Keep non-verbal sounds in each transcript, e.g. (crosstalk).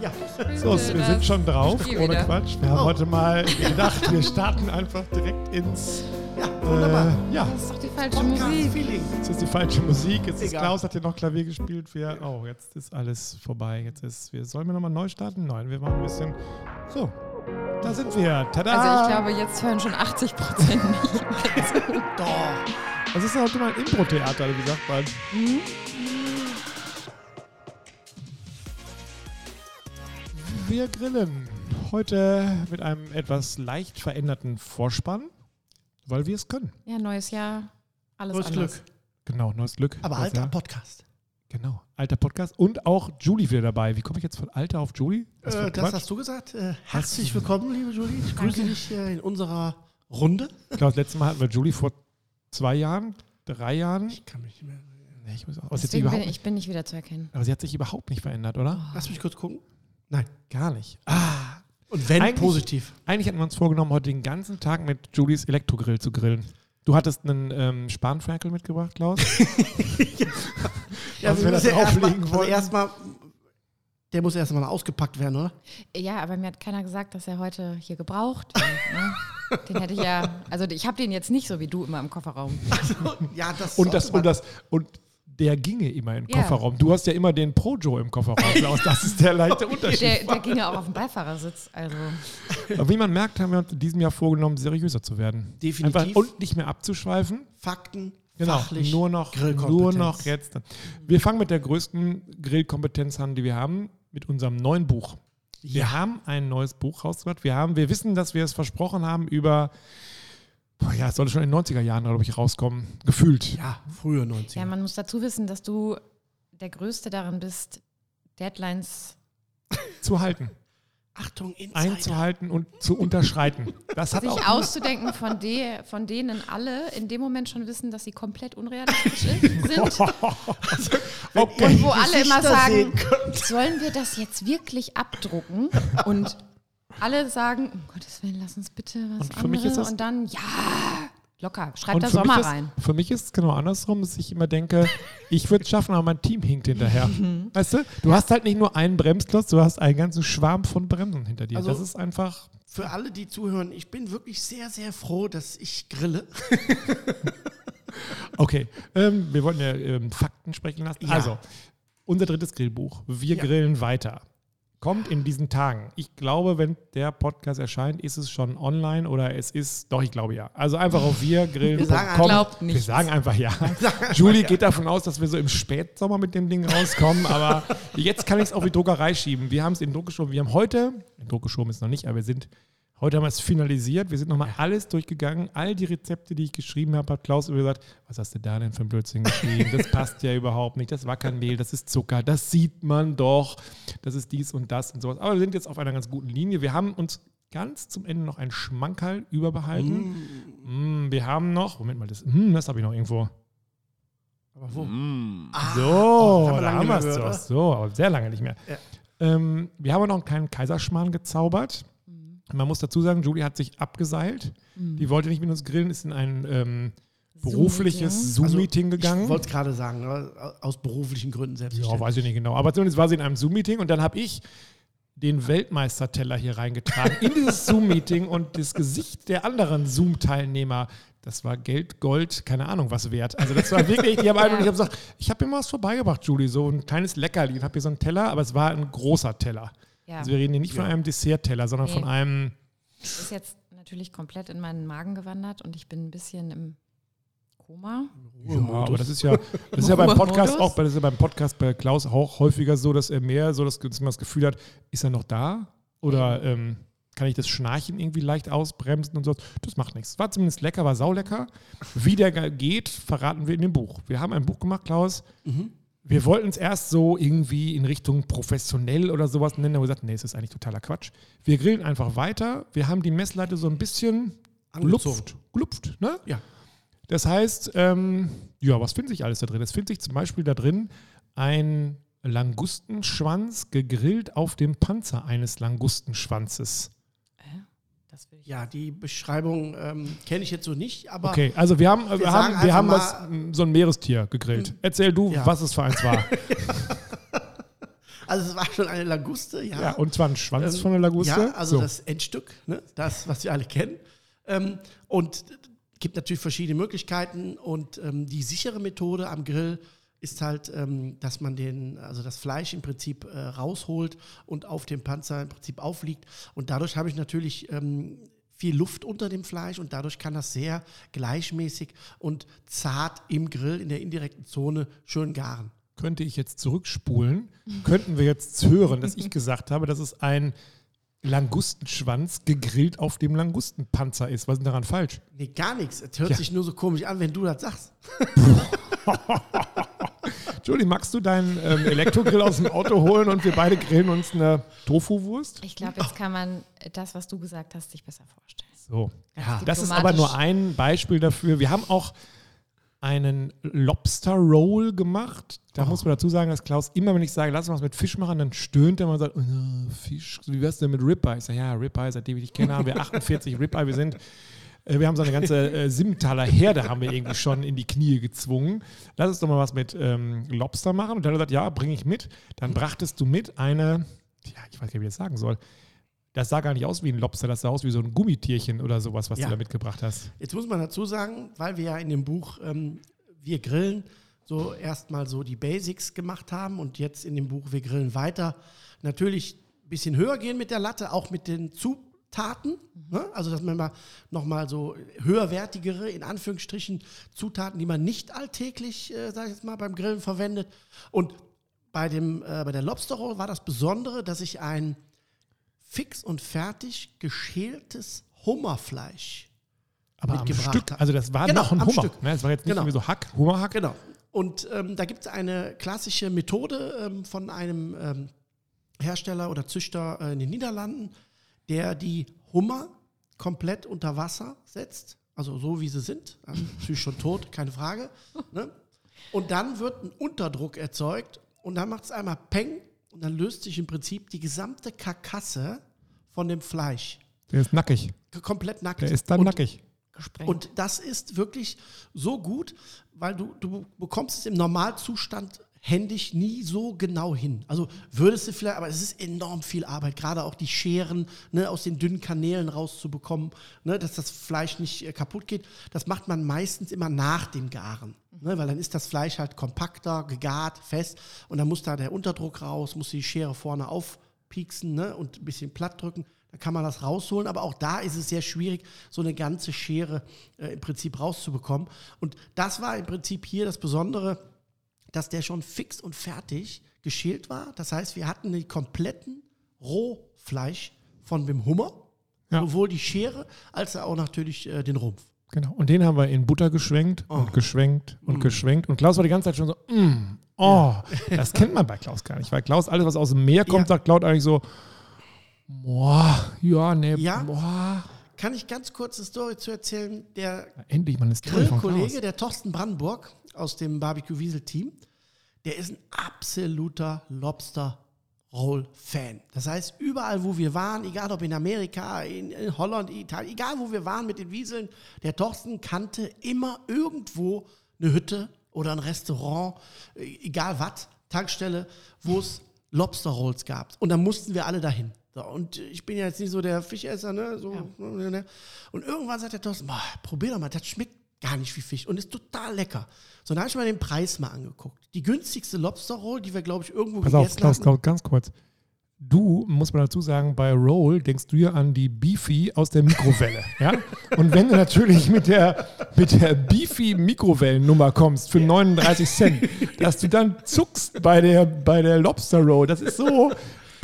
Ja. So, wir sind schon drauf, ohne wieder. Quatsch. Wir haben Oh. heute mal gedacht, wir starten einfach direkt ins. Ja, wunderbar. Äh, ja, Das ist doch die falsche Musik. Jetzt ist die falsche Musik. Jetzt ist Egal. Klaus, hat hier noch Klavier gespielt. Wir, oh, jetzt ist alles vorbei. Jetzt ist, wir, sollen wir nochmal neu starten? Nein, wir machen ein bisschen. So, da sind wir. Tada! Also ich glaube, jetzt hören schon 80 Prozent nicht. (laughs) Doch. Das ist ja heute mal ein Impro-Theater, wie sagt man. Wir grillen heute mit einem etwas leicht veränderten Vorspann, weil wir es können. Ja, neues Jahr, alles Neues anders. Glück. Genau, neues Glück. Aber Das alter Jahr. Podcast. Genau, alter Podcast. Und auch Julie wieder dabei. Wie komme ich jetzt von alter auf Julie? Was für Äh, das hast du gesagt. Äh, herzlich willkommen, liebe Julie. Ich grüße dich äh, in unserer Runde. Ich glaube, das letzte Mal hatten wir Julie vor zwei Jahren, drei Jahren. Ich kann mich nicht mehr. Nee, ich muss auch, Deswegen bin ich bin nicht wieder zu erkennen. aber sie hat sich überhaupt nicht verändert, oder? Lass mich kurz gucken. Nein. Gar nicht. Ah, Und wenn, Eigentlich- positiv. Eigentlich hatten wir uns vorgenommen, heute den ganzen Tag mit Julies Elektrogrill zu grillen. Du hattest einen ähm, Spanferkel mitgebracht, Klaus? (laughs) Ja, wir da müssen erstmal- drauflegen also erstmal, der muss erstmal ausgepackt werden, oder? Ja, aber mir hat keiner gesagt, dass er heute hier gebraucht wird. Ne? (laughs) Den hätte ich ja, also ich habe den jetzt nicht so wie du immer im Kofferraum. Ja, das Und das, und das, und der ginge immer den Ja. Kofferraum. Du hast ja immer den Projo im Kofferraum, (laughs) Klaus. Das ist der leichte (laughs) Unterschied. Der, der ging ja auch auf dem Beifahrersitz. Also Aber wie man merkt, haben wir uns in diesem Jahr vorgenommen, seriöser zu werden. Definitiv. Einfach, und nicht mehr abzuschweifen. Fakten, Genau, fachlich, nur noch, Grillkompetenz. nur noch jetzt. Wir fangen mit der größten Grillkompetenz an, die wir haben, mit unserem neuen Buch. Wir Ja. haben ein neues Buch rausgebracht. Wir, haben, wir wissen, dass wir es versprochen haben über, boah, ja, es sollte schon in den 90er Jahren, glaube ich, rauskommen. Gefühlt. Ja, frühe 90er. ja, man muss dazu wissen, dass du der Größte darin bist, Deadlines. Zu halten, Achtung, Insider. einzuhalten und zu unterschreiten. Das hat Sich auch. auszudenken, von, de, von denen alle in dem Moment schon wissen, dass sie komplett unrealistisch sind. Okay. Und wo alle immer sagen, sollen wir das jetzt wirklich abdrucken? Und alle sagen, um Gottes Willen, lass uns bitte was Und für mich anderes. ist das- Und dann, ja, locker, schreib Und da Sommer ist, rein. für mich ist es genau andersrum, dass ich immer denke, (laughs) ich würde es schaffen, aber mein Team hinkt hinterher. Weißt du? Du hast halt nicht nur einen Bremsklotz, du hast einen ganzen Schwarm von Bremsen hinter dir. Also- das ist einfach. Für alle, die zuhören, ich bin wirklich sehr, sehr froh, dass ich grille. (laughs) Okay, ähm, wir wollten ja ähm, Fakten sprechen lassen. Ja. Also, unser drittes Grillbuch. Wir Ja. grillen weiter. Kommt in diesen Tagen. Ich glaube, wenn der Podcast erscheint, ist es schon online oder es ist, doch, ich glaube ja. Also einfach auf (laughs) wir grillen. Wir sagen einfach- Glaubt Wir nichts. sagen einfach ja. (laughs) (laughs) Julie geht davon aus, dass wir so im Spätsommer mit dem Ding rauskommen, aber jetzt kann ich es auf die Druckerei schieben. Wir haben es in Druck geschoben. Wir haben heute, in Druck geschoben ist noch nicht, aber wir sind, heute haben wir es finalisiert. Wir sind nochmal alles durchgegangen. All die Rezepte, die ich geschrieben habe, hat Klaus immer gesagt, was hast du da denn für ein Blödsinn geschrieben? Das passt ja überhaupt nicht. Das war kein Mehl, das ist Zucker. Das sieht man doch. Das ist dies und das und sowas. Aber wir sind jetzt auf einer ganz guten Linie. Wir haben uns ganz zum Ende noch ein Schmankerl überbehalten. Mm, wir haben noch, Moment mal, das, mm, das habe ich noch irgendwo. Aber wo? So, oh, haben wir da haben wir es doch. So, aber sehr lange nicht mehr. Ja. Ähm, wir haben noch einen kleinen Kaiserschmarrn gezaubert. Man muss dazu sagen, Julie hat sich abgeseilt. Die wollte nicht mit uns grillen, ist in ein ähm, berufliches Zoom-Meeting gegangen. Ich wollte es gerade sagen, ne? aus beruflichen Gründen ja, selbstverständlich. weiß ich nicht genau. Aber zumindest war sie in einem Zoom-Meeting und dann habe ich den Weltmeisterteller hier reingetragen in dieses (laughs) Zoom-Meeting und das Gesicht der anderen Zoom-Teilnehmer, das war Geld, Gold, keine Ahnung was wert. Also das war wirklich, die haben einfach, ich habe gesagt, ich habe ihm was vorbeigebracht, Julie, so ein kleines Leckerli. Ich habe hier so einen Teller, aber es war ein großer Teller. Ja, Also wir reden hier nicht von einem Dessert-Teller, sondern Nee. von einem, ist jetzt natürlich komplett in meinen Magen gewandert und ich bin ein bisschen im Koma. ja, aber das ist ja, das ist ja beim? Podcast auch, das ist ja beim Podcast bei Klaus auch häufiger so, dass er mehr so, dass, dass man das Gefühl hat, ist er noch da? Oder ähm, kann ich das Schnarchen irgendwie leicht ausbremsen und so? Das macht nichts. War zumindest lecker, war saulecker. Wie der ge- geht, verraten wir in dem Buch. Wir haben ein Buch gemacht, Klaus. Wir wollten es erst so irgendwie in Richtung professionell oder sowas nennen, aber wir gesagt, nee, es ist eigentlich totaler Quatsch. Wir grillen einfach weiter. Wir haben die Messlatte so ein bisschen glupft, glupft, ne? Ja. Das heißt, ähm, ja, was findet sich alles da drin? Es findet sich zum Beispiel da drin ein Langustenschwanz gegrillt auf dem Panzer eines Langustenschwanzes. Das will ich. Ja, die Beschreibung ähm, kenne ich jetzt so nicht, aber Okay, also wir haben, wir Wir haben, wir haben was, so ein Meerestier gegrillt. Erzähl du, Ja. was es für eins war. (laughs) Also es war schon eine Languste, ja. Ja, und zwar ein Schwanz Ähm, von der Laguste. Ja, also So. das Endstück, ne? das, was wir alle kennen. Ähm, und gibt natürlich verschiedene Möglichkeiten. Und ähm, die sichere Methode am Grill ist halt, ähm, dass man den, also das Fleisch im Prinzip äh, rausholt und auf dem Panzer im Prinzip aufliegt. Und dadurch habe ich natürlich ähm, viel Luft unter dem Fleisch und dadurch kann das sehr gleichmäßig und zart im Grill in der indirekten Zone schön garen. könnte ich jetzt zurückspulen, könnten wir jetzt hören, dass ich gesagt habe, dass es ein Langustenschwanz gegrillt auf dem Langustenpanzer ist. Was ist daran falsch? Nee, gar nichts. Es hört Ja. sich nur so komisch an, wenn du das sagst. (laughs) Julie, magst du deinen ähm, Elektrogrill aus dem Auto holen und wir beide grillen uns eine Tofu-Wurst? Ich glaube, jetzt kann man das, was du gesagt hast, sich besser vorstellen. So. Ja. Das ist aber nur ein Beispiel dafür. Wir haben auch einen Lobster Roll gemacht. Da muss man dazu sagen, dass Klaus immer, wenn ich sage, lass uns was mit Fisch machen, dann stöhnt er mal und sagt, oh, Fisch, wie wär's denn mit Ribeye? Ich sage, ja, Ribeye, seitdem ich dich kenne, haben wir (laughs) 48 Ribeye. Wir sind, wir haben so eine ganze äh, Simmentaler Herde haben wir irgendwie schon in die Knie gezwungen. Lass uns doch mal was mit ähm, Lobster machen. Und dann hat er gesagt, ja, bringe ich mit. Dann brachtest du mit eine, ja, ich weiß gar nicht, wie ich das sagen soll. Das sah gar nicht aus wie ein Lobster, das sah aus wie so ein Gummitierchen oder sowas, was Ja. du da mitgebracht hast. Jetzt muss man dazu sagen, weil wir ja in dem Buch ähm, Wir grillen so erstmal so die Basics gemacht haben und jetzt in dem Buch Wir grillen weiter natürlich ein bisschen höher gehen mit der Latte, auch mit den Zutaten. Ne? Also, dass man mal nochmal so höherwertigere, in Anführungsstrichen, Zutaten, die man nicht alltäglich, äh, sag ich jetzt mal, beim Grillen verwendet. Und bei, dem, äh, bei der Lobster Roll war das Besondere, dass ich ein fix und fertig geschältes Hummerfleisch Aber am mitgebracht Stück, hat. also das war Genau, noch ein am Hummer. Stück. Ne? Das war jetzt nicht Genau. so Hack, Hummerhack. Genau. Und ähm, da gibt es eine klassische Methode ähm, von einem ähm, Hersteller oder Züchter äh, in den Niederlanden, der die Hummer komplett unter Wasser setzt. Also so wie sie sind. Natürlich schon tot, keine Frage. Ne? Und dann wird ein Unterdruck erzeugt und dann macht es einmal Peng und dann löst sich im Prinzip die gesamte Karkasse von dem Fleisch. Der ist nackig. Komplett nackt. Der ist dann und nackig. Gesprengt. und das ist wirklich so gut, weil du, du bekommst es im Normalzustand händisch nie so genau hin. Also würdest du vielleicht, aber es ist enorm viel Arbeit, gerade auch die Scheren ne, aus den dünnen Kanälen rauszubekommen, ne, dass das Fleisch nicht äh, kaputt geht. Das macht man meistens immer nach dem Garen, ne, weil dann ist das Fleisch halt kompakter, gegart, fest und dann muss da der Unterdruck raus, muss die Schere vorne aufpieksen ne, und ein bisschen platt drücken. Da kann man das rausholen, aber auch da ist es sehr schwierig, so eine ganze Schere äh, im Prinzip rauszubekommen. Und das war im Prinzip hier das Besondere, dass der schon fix und fertig geschält war. Das heißt, wir hatten den kompletten Rohfleisch von dem Hummer, Ja. sowohl die Schere als auch natürlich äh, den Rumpf. Genau. Und den haben wir in Butter geschwenkt Oh. und geschwenkt Mm. und geschwenkt. Und Klaus war die ganze Zeit schon so, mm, oh, (laughs) das kennt man bei Klaus gar nicht. Weil Klaus, alles, was aus dem Meer kommt, Ja. sagt Klaus eigentlich so, boah, ja, ne, Ja. boah. Kann ich ganz kurz eine Story zu erzählen? Der Endlich Story von Grillkollege, der Thorsten Brandenburg aus dem Barbecue Wiesel Team, der ist ein absoluter Lobster Roll Fan. Das heißt, überall, wo wir waren, egal ob in Amerika, in, in Holland, Italien, egal wo wir waren mit den Wieseln, der Thorsten kannte immer irgendwo eine Hütte oder ein Restaurant, äh, egal was, Tankstelle, wo es Lobster Rolls gab. Und dann mussten wir alle dahin. So, und ich bin ja jetzt nicht so der Fischesser, ne? So, ne? Und irgendwann sagt der Thorsten, boah, probier doch mal, das schmeckt gar nicht wie Fisch und ist total lecker. So, dann habe ich mir den Preis mal angeguckt. Die günstigste Lobster Roll, die wir, glaube ich, irgendwo Pass auf, gegessen Klaus, hatten. Klaus, ganz kurz. Du, muss man dazu sagen, bei Roll denkst du ja an die Beefy aus der Mikrowelle. (laughs) ja? Und wenn du natürlich mit der, mit der Beefy Mikrowellennummer kommst für 39 Cent, dass du dann zuckst bei der, bei der Lobster Roll, das ist so.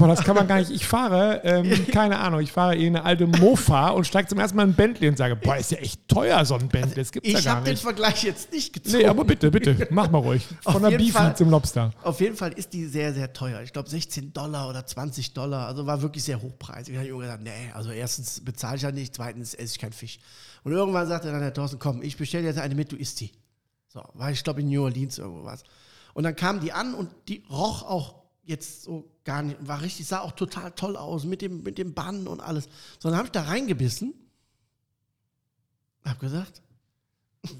Boah, das kann man gar nicht. Ich fahre, ähm, (laughs) keine Ahnung, ich fahre in eine alte Mofa und steige zum ersten Mal in ein Bentley und sage, boah, ist ja echt teuer, so ein Bentley. Das gibt's ja Ich gar habe den. Vergleich jetzt nicht gezogen. Nee, aber bitte, bitte, mach mal ruhig. (laughs) Von der Beefy Fall. zum Lobster. Auf jeden Fall ist die sehr, sehr teuer. Ich glaube 16 Dollar oder 20 Dollar. Also war wirklich sehr hochpreisig. Da habe ich gesagt, nee, also erstens bezahle ich ja nicht, zweitens esse ich keinen Fisch. Und irgendwann sagte dann der Thorsten, komm, ich bestelle jetzt eine mit, du isst die. So, war ich glaube in New Orleans irgendwo was. Und dann kamen die an und die roch auch jetzt so gar nicht, war richtig, sah auch total toll aus mit dem, mit dem Bann und alles. So, dann habe ich da reingebissen, hab gesagt,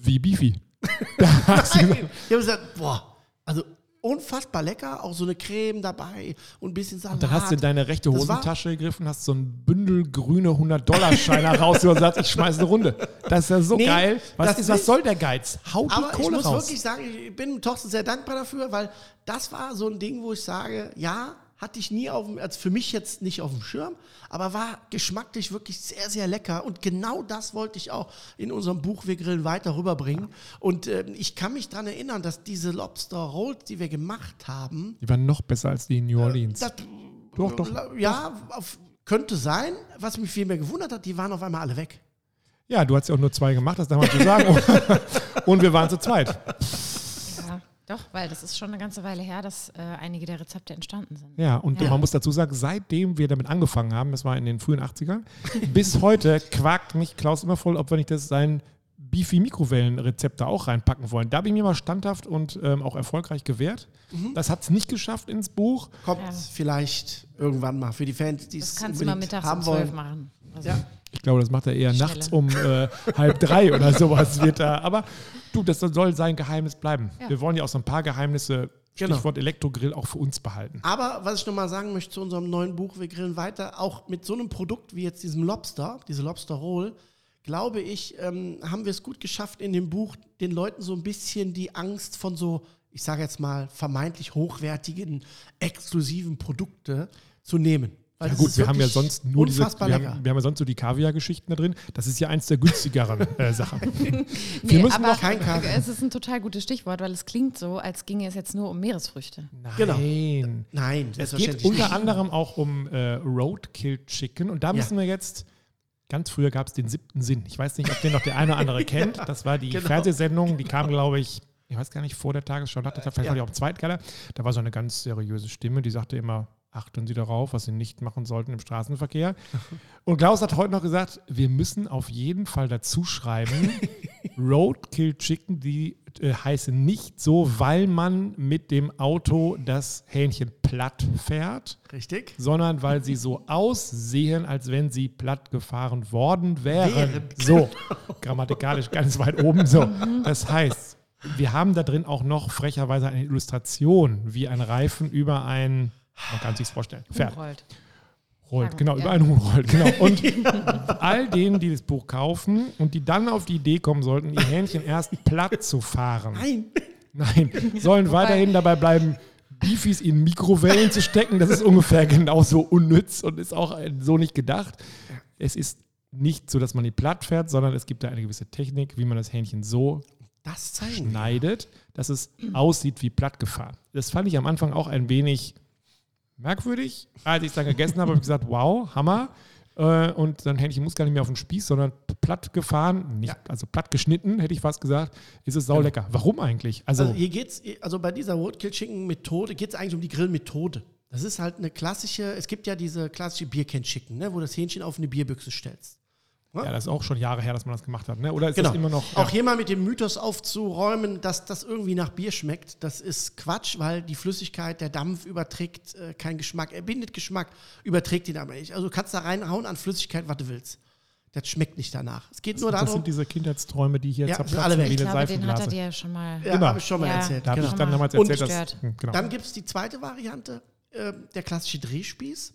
Wie Beefy. (laughs) Da hast du Nein, ich habe gesagt, boah, also unfassbar lecker, auch so eine Creme dabei und ein bisschen Salat. Und dann hast du in deine rechte Hosentasche gegriffen, hast so ein Bündel grüne 100-Dollar-Scheine (laughs) raus und sagst, ich schmeiß eine Runde. Das ist ja so Nee, geil. Was, ist, was soll der Geiz? Hau die Aber ich Kohle muss raus. wirklich sagen, ich bin Thorsten sehr dankbar dafür, weil das war so ein Ding, wo ich sage, ja, hatte ich nie auf dem, also für mich jetzt nicht auf dem Schirm, aber war geschmacklich wirklich sehr, sehr lecker. Und genau das wollte ich auch in unserem Buch Wir grillen weiter rüberbringen. Und ähm, ich kann mich daran erinnern, dass diese Lobster Rolls, die wir gemacht haben, Die waren noch besser als die in New Orleans. das, Doch, doch, ja, Auf, könnte sein. Was mich viel mehr gewundert hat, die waren auf einmal alle weg. ja, du hast ja auch nur zwei gemacht, das darf man zu sagen. und wir waren zu zweit. Doch, weil das ist schon eine ganze Weile her, dass äh, einige der Rezepte entstanden sind. Ja, und Ja. man muss dazu sagen, seitdem wir damit angefangen haben, das war in den frühen 80ern, (laughs) bis heute quakt mich Klaus immer voll, ob wir nicht das sein Beefy Mikrowellenrezept da auch reinpacken wollen. Da habe ich mir mal standhaft und ähm, auch erfolgreich gewehrt. Mhm. Das hat es nicht geschafft ins Buch. Kommt Ja. vielleicht irgendwann mal für die Fans, die Das es kannst du mal mittags haben um zwölf wollen. machen. Also, Ja. Ich glaube, das macht er eher Schnelle. nachts um äh, halb drei oder (laughs) sowas wird da. Aber du, das soll sein Geheimnis bleiben. Ja. Wir wollen ja auch so ein paar Geheimnisse, Genau. Stichwort Elektrogrill, auch für uns behalten. Aber was ich nochmal sagen möchte zu unserem neuen Buch, wir grillen weiter, auch mit so einem Produkt wie jetzt diesem Lobster, diese Lobster Roll, glaube ich, ähm, haben wir es gut geschafft, in dem Buch den Leuten so ein bisschen die Angst von so, ich sage jetzt mal, vermeintlich hochwertigen, exklusiven Produkte zu nehmen. Weil Ja gut, wir haben ja sonst nur diese, wir haben, wir haben ja sonst so die Kaviar-Geschichten da drin. Das ist ja eins der günstigeren (laughs) äh, Sachen. Nee, wir müssen aber noch kein Kaviar. es ist ein total gutes Stichwort, weil es klingt so, als ginge es jetzt nur um Meeresfrüchte. Genau. Nein. Nein, Es geht unter nicht. anderem auch um äh, Roadkill Chicken. Und da müssen wir jetzt, ganz früher gab es den siebten Sinn. Ich weiß nicht, ob den noch der eine oder andere (laughs) kennt. Das war die Genau. Fernsehsendung, die kam, glaube ich, ich weiß gar nicht, vor der Tagesschau, nach der Tagesschau, vielleicht Ja. war die auch im Zweitkeller. Da war so eine ganz seriöse Stimme, die sagte immer, achten Sie darauf, was Sie nicht machen sollten im Straßenverkehr. Und Klaus hat heute noch gesagt, wir müssen auf jeden Fall dazu schreiben, (laughs) Roadkill Chicken, die äh, heißen nicht so, weil man mit dem Auto das Hähnchen platt fährt, Richtig? sondern weil sie so aussehen, als wenn sie platt gefahren worden wären. Wären. So, grammatikalisch ganz weit oben so. Das heißt, wir haben da drin auch noch frecherweise eine Illustration, wie ein Reifen über ein, man kann sich vorstellen, Pferd Umrollt. rollt. Genau, ja. über einen Huhn rollt. Genau. (laughs) Und all denen, die das Buch kaufen und die dann auf die Idee kommen sollten, ihr Hähnchen erst platt zu fahren. Nein. Nein, sollen weiterhin dabei bleiben, Beefies in Mikrowellen zu stecken. Das ist ungefähr genauso unnütz und ist auch so nicht gedacht. Es ist nicht so, dass man die platt fährt, sondern es gibt da eine gewisse Technik, wie man das Hähnchen so Das schneidet, dass es aussieht wie platt gefahren. Das fand ich am Anfang auch ein wenig merkwürdig. Als ich es dann gegessen habe, habe ich gesagt, wow, Hammer. Äh, Und dann Hähnchen muss gar nicht mehr auf den Spieß, sondern platt gefahren, nicht, Ja. also platt geschnitten, hätte ich fast gesagt, ist es saulecker. Warum eigentlich? Also, Also hier geht's, also bei dieser Roadkill Chicken Methode geht es eigentlich um die Grillmethode. Das ist halt eine klassische, es gibt ja diese klassische Biercan Chicken, ne, wo du das Hähnchen auf eine Bierbüchse stellst. Ja, das ist auch schon Jahre her, dass man das gemacht hat. Ne? Oder ist Genau. das immer noch? Auch ja. hier mal mit dem Mythos aufzuräumen, dass das irgendwie nach Bier schmeckt. Das ist Quatsch, weil die Flüssigkeit, der Dampf überträgt äh, keinen Geschmack. Er bindet Geschmack, überträgt ihn aber nicht. Also du kannst da reinhauen an Flüssigkeit, was du willst. Das schmeckt nicht danach. Es geht nur das darum, sind diese Kindheitsträume, die hier Ja, jetzt sind alle weg. wie Ich eine glaube, den hat er dir ja schon mal. ja, immer. habe ich schon mal Ja. erzählt. Da habe ich genau. dann damals erzählt, dass. Hm, genau. Dann gibt es die zweite Variante, äh, der klassische Drehspieß.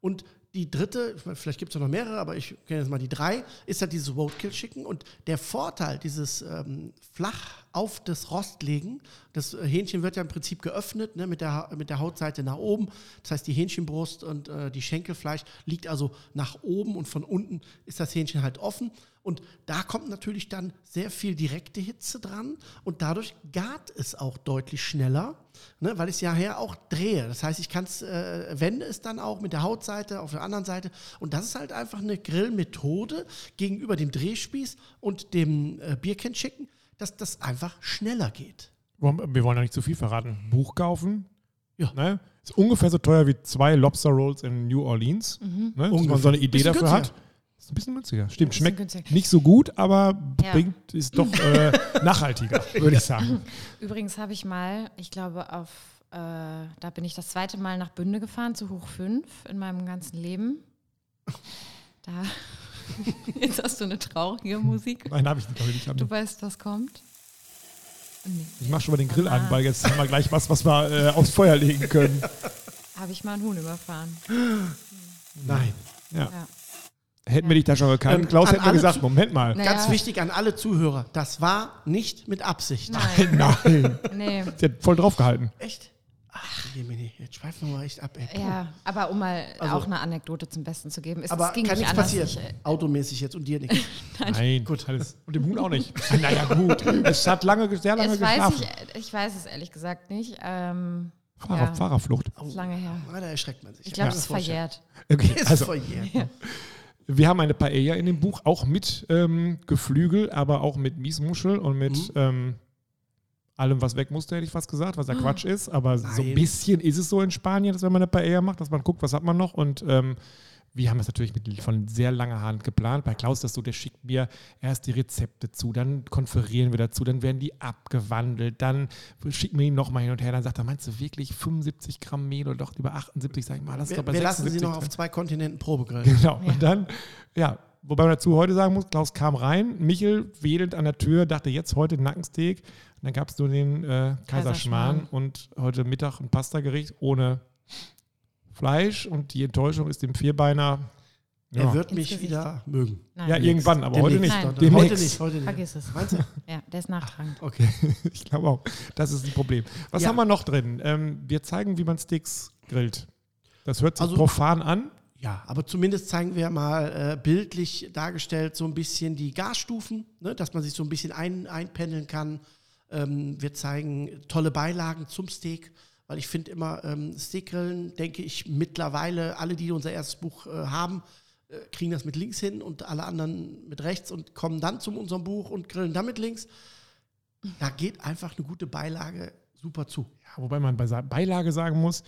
Und die dritte, vielleicht gibt es noch mehrere, aber ich kenne jetzt mal die drei, ist halt dieses Roadkill Chicken. Und der Vorteil dieses ähm, flach auf das Rost legen, das äh, Hähnchen wird ja im Prinzip geöffnet ne, mit, der, mit der Hautseite nach oben. Das heißt, die Hähnchenbrust und äh, die Schenkelfleisch liegt also nach oben und von unten ist das Hähnchen halt offen. Und da kommt natürlich dann sehr viel direkte Hitze dran und dadurch gart es auch deutlich schneller, ne, weil ich es ja her auch drehe. Das heißt, ich kann es, äh, wende es dann auch mit der Hautseite auf der anderen Seite. Und das ist halt einfach eine Grillmethode gegenüber dem Drehspieß und dem äh, Biercan Chicken, dass das einfach schneller geht. Wir wollen ja nicht zu viel verraten. Buch kaufen. Ja. Ne? Ist ungefähr so teuer wie zwei Lobster Rolls in New Orleans. Ne? Dass man so eine Idee dafür günstiger. hat. Ist ein bisschen günstiger. Stimmt, schmeckt günstiger. nicht so gut, aber Ja. bringt, ist doch äh, (laughs) nachhaltiger, würde ich sagen. Übrigens habe ich mal, ich glaube, auf, äh, da bin ich das zweite Mal nach Bünde gefahren, zu Hoch 5 in meinem ganzen Leben. Da. (laughs) Jetzt hast du eine traurige Musik. Nein, habe ich nicht. glaub ich nicht. Du weißt, was kommt. Ich mach schon mal den Grill an, weil jetzt haben wir gleich was, was wir äh, aufs Feuer legen können. (laughs) Habe ich mal einen Huhn überfahren. Nein. Ja. Ja. Hätten wir dich da schon gekannt, Ähm, Klaus hätte mir gesagt, Moment mal. Naja. Ganz wichtig an alle Zuhörer, das war nicht mit Absicht. Nein, (laughs) Nein. nee. Sie hat voll draufgehalten. Echt? Ach, Jemini, jetzt schweifen wir mal echt ab. Ey. Ja, aber um mal Also- auch eine Anekdote zum Besten zu geben. Es, Aber es ging kann nicht nichts anders. passieren. Ich, äh, Automäßig jetzt und dir nichts. (laughs) Nein, gut, alles. Und dem Huhn auch nicht. (laughs) naja, gut. Es hat lange, sehr lange es weiß geschlafen. ich, ich weiß es ehrlich gesagt nicht. Ähm, Fahrer, ja. Fahrerflucht. ist lange her. Ah, da erschreckt man sich. Ich glaube, Kann es ist verjährt. Okay, Ist also, verjährt. wir haben eine Paella in dem Buch, auch mit ähm, Geflügel, aber auch mit Miesmuschel und mit Mhm. ähm, allem, was weg musste, hätte ich fast gesagt, was ja Quatsch ist. Aber so ein Nein. bisschen ist es so in Spanien, dass wenn man eine Paella macht, dass man guckt, was hat man noch. Und ähm, wir haben das natürlich mit, von sehr langer Hand geplant. Bei Klaus das so, der schickt mir erst die Rezepte zu, dann konferieren wir dazu, dann werden die abgewandelt, dann schicken wir ihn nochmal hin und her. Dann sagt er, meinst du wirklich 75 Gramm Mehl oder doch über 78? Sag ich mal, das ist Wir, doch bei wir lassen 76 sie noch drin. auf zwei Kontinenten Probegrillen. Genau. Und dann, ja, wobei man dazu heute sagen muss, Klaus kam rein, Michel wedelnd an der Tür, dachte jetzt heute Nackensteak. Dann gab es nur den äh, Kaiserschmarrn und heute Mittag ein Pastagericht ohne Fleisch. Und die Enttäuschung ist dem Vierbeiner. Ja, Er wird mich wieder mögen. Nein, ja irgendwann, aber heute nicht. Demnächst. Nein. Heute nicht, heute nicht. vergiss es. Meinst du? Ja, der ist nachtragend. Okay. (laughs) Ich glaube auch. Das ist ein Problem. Was Ja. haben wir noch drin? Ähm, wir zeigen, wie man Steaks grillt. Das hört sich Also- profan an. Ja, aber zumindest zeigen wir mal äh, bildlich dargestellt so ein bisschen die Gasstufen, ne, dass man sich so ein bisschen ein, einpendeln kann. Ähm, wir zeigen tolle Beilagen zum Steak, weil ich finde immer, ähm, Steakgrillen, denke ich, mittlerweile alle, die unser erstes Buch äh, haben, äh, kriegen das mit links hin und alle anderen mit rechts und kommen dann zu unserem Buch und grillen dann mit links. Da geht einfach eine gute Beilage super zu. Ja, wobei man bei Beilage sagen muss,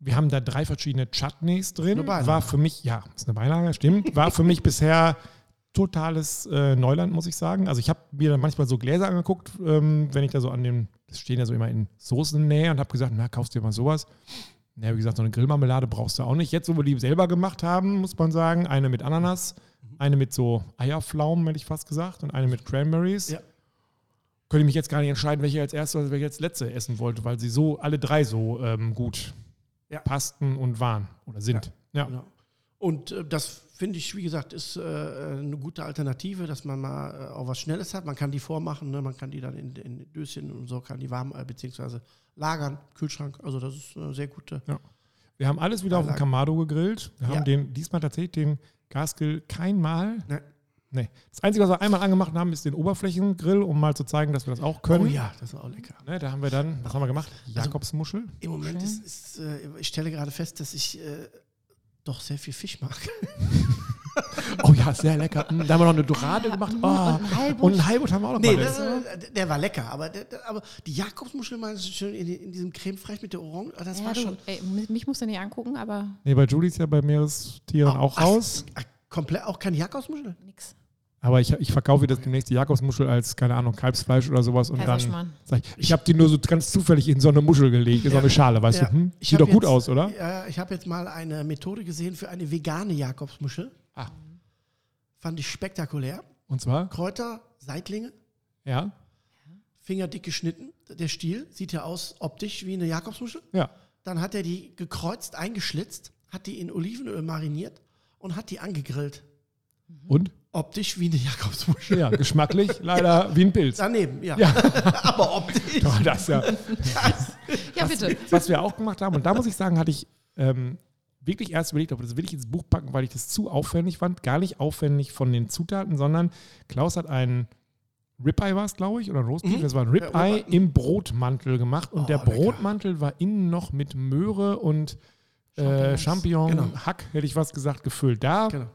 wir haben da drei verschiedene Chutneys drin. War für mich, ja, ist eine Beilage, stimmt. War für mich (laughs) bisher totales äh, Neuland, muss ich sagen. Also ich habe mir dann manchmal so Gläser angeguckt, ähm, wenn ich da so an dem, das stehen ja so immer in Soßennähe und habe gesagt, na, kaufst dir mal sowas. Na, wie gesagt, so eine Grillmarmelade brauchst du auch nicht. Jetzt, wo wir die selber gemacht haben, muss man sagen, eine mit Ananas, eine mit so Eierpflaumen, hätte ich fast gesagt, und eine mit Cranberries. Ja. Könnte ich mich jetzt gar nicht entscheiden, welche als erste oder welche als letzte essen wollte, weil sie so, alle drei so ähm, gut Ja. passten und waren oder sind. Ja. Genau. Und äh, das finde ich, wie gesagt, ist äh, eine gute Alternative, dass man mal äh, auch was Schnelles hat. Man kann die vormachen, ne? man kann die dann in, in Döschen und so, kann die warm beziehungsweise lagern, Kühlschrank. Also das ist eine sehr gute. Wir haben alles wieder auf dem. Kamado gegrillt. Wir haben Ja. den, diesmal tatsächlich den Gasgrill kein Mal. Ne. Nee. Das Einzige, was wir einmal angemacht haben, ist den Oberflächengrill, um mal zu zeigen, dass wir das auch können. Oh ja, das ist auch lecker. Ne, da haben wir dann, was haben wir gemacht? Jakobsmuschel. Im Moment ist, ist äh, ich stelle gerade fest, dass ich äh, doch sehr viel Fisch mag. (laughs) Oh ja, sehr lecker. Mm, Da haben wir noch eine Dorade gemacht. Oh. Und ein Heilbutt. Und ein Heilbutt haben wir auch noch Nee, mal. das, äh, der war lecker, aber, der, aber die Jakobsmuschel du schön in, in diesem Creme fraiche mit der Orange, das Ja, war du, schon ey, mich- musst du nicht angucken, aber Nee, bei Julie ist ja bei Meerestieren auch Ach, raus. ach, komplett auch keine Jakobsmuschel. nix. Aber ich, ich verkaufe das demnächst die Jakobsmuschel als, keine Ahnung, Kalbsfleisch oder sowas. Und dann sag ich, ich habe die nur so ganz zufällig in so eine Muschel gelegt, in so eine Schale, weißt Ja. du? Hm? Ich Sieht doch gut jetzt- aus, oder? Ja, ich habe jetzt mal eine Methode gesehen für eine vegane Jakobsmuschel. Ah. Fand ich spektakulär. Und zwar? Kräuter, Seitlinge, Ja. fingerdick geschnitten. Der Stiel sieht ja aus optisch wie eine Jakobsmuschel. Ja. Dann hat er die gekreuzt, eingeschlitzt, hat die in Olivenöl mariniert und hat die angegrillt. Und? Optisch wie eine Jakobsmuschel. Ja, geschmacklich leider wie ein Pilz. Daneben, ja. Ja. (laughs) Aber optisch. Doch, das ja. Ja, bitte. Was wir auch gemacht haben, und da muss ich sagen, hatte ich ähm, wirklich erst überlegt, ob das will ich ins Buch packen, weil ich das zu aufwendig fand. Gar nicht aufwendig von den Zutaten, sondern Klaus hat einen Ribeye war es, glaube ich, oder ein Roastbeef. Mhm. Das war ein Ribeye im Brotmantel gemacht. Und Oh, der lecker. Brotmantel war innen noch mit Möhre und äh, Champignons. Champignon, Genau. Hack, hätte ich was gesagt, gefüllt. Da Genau.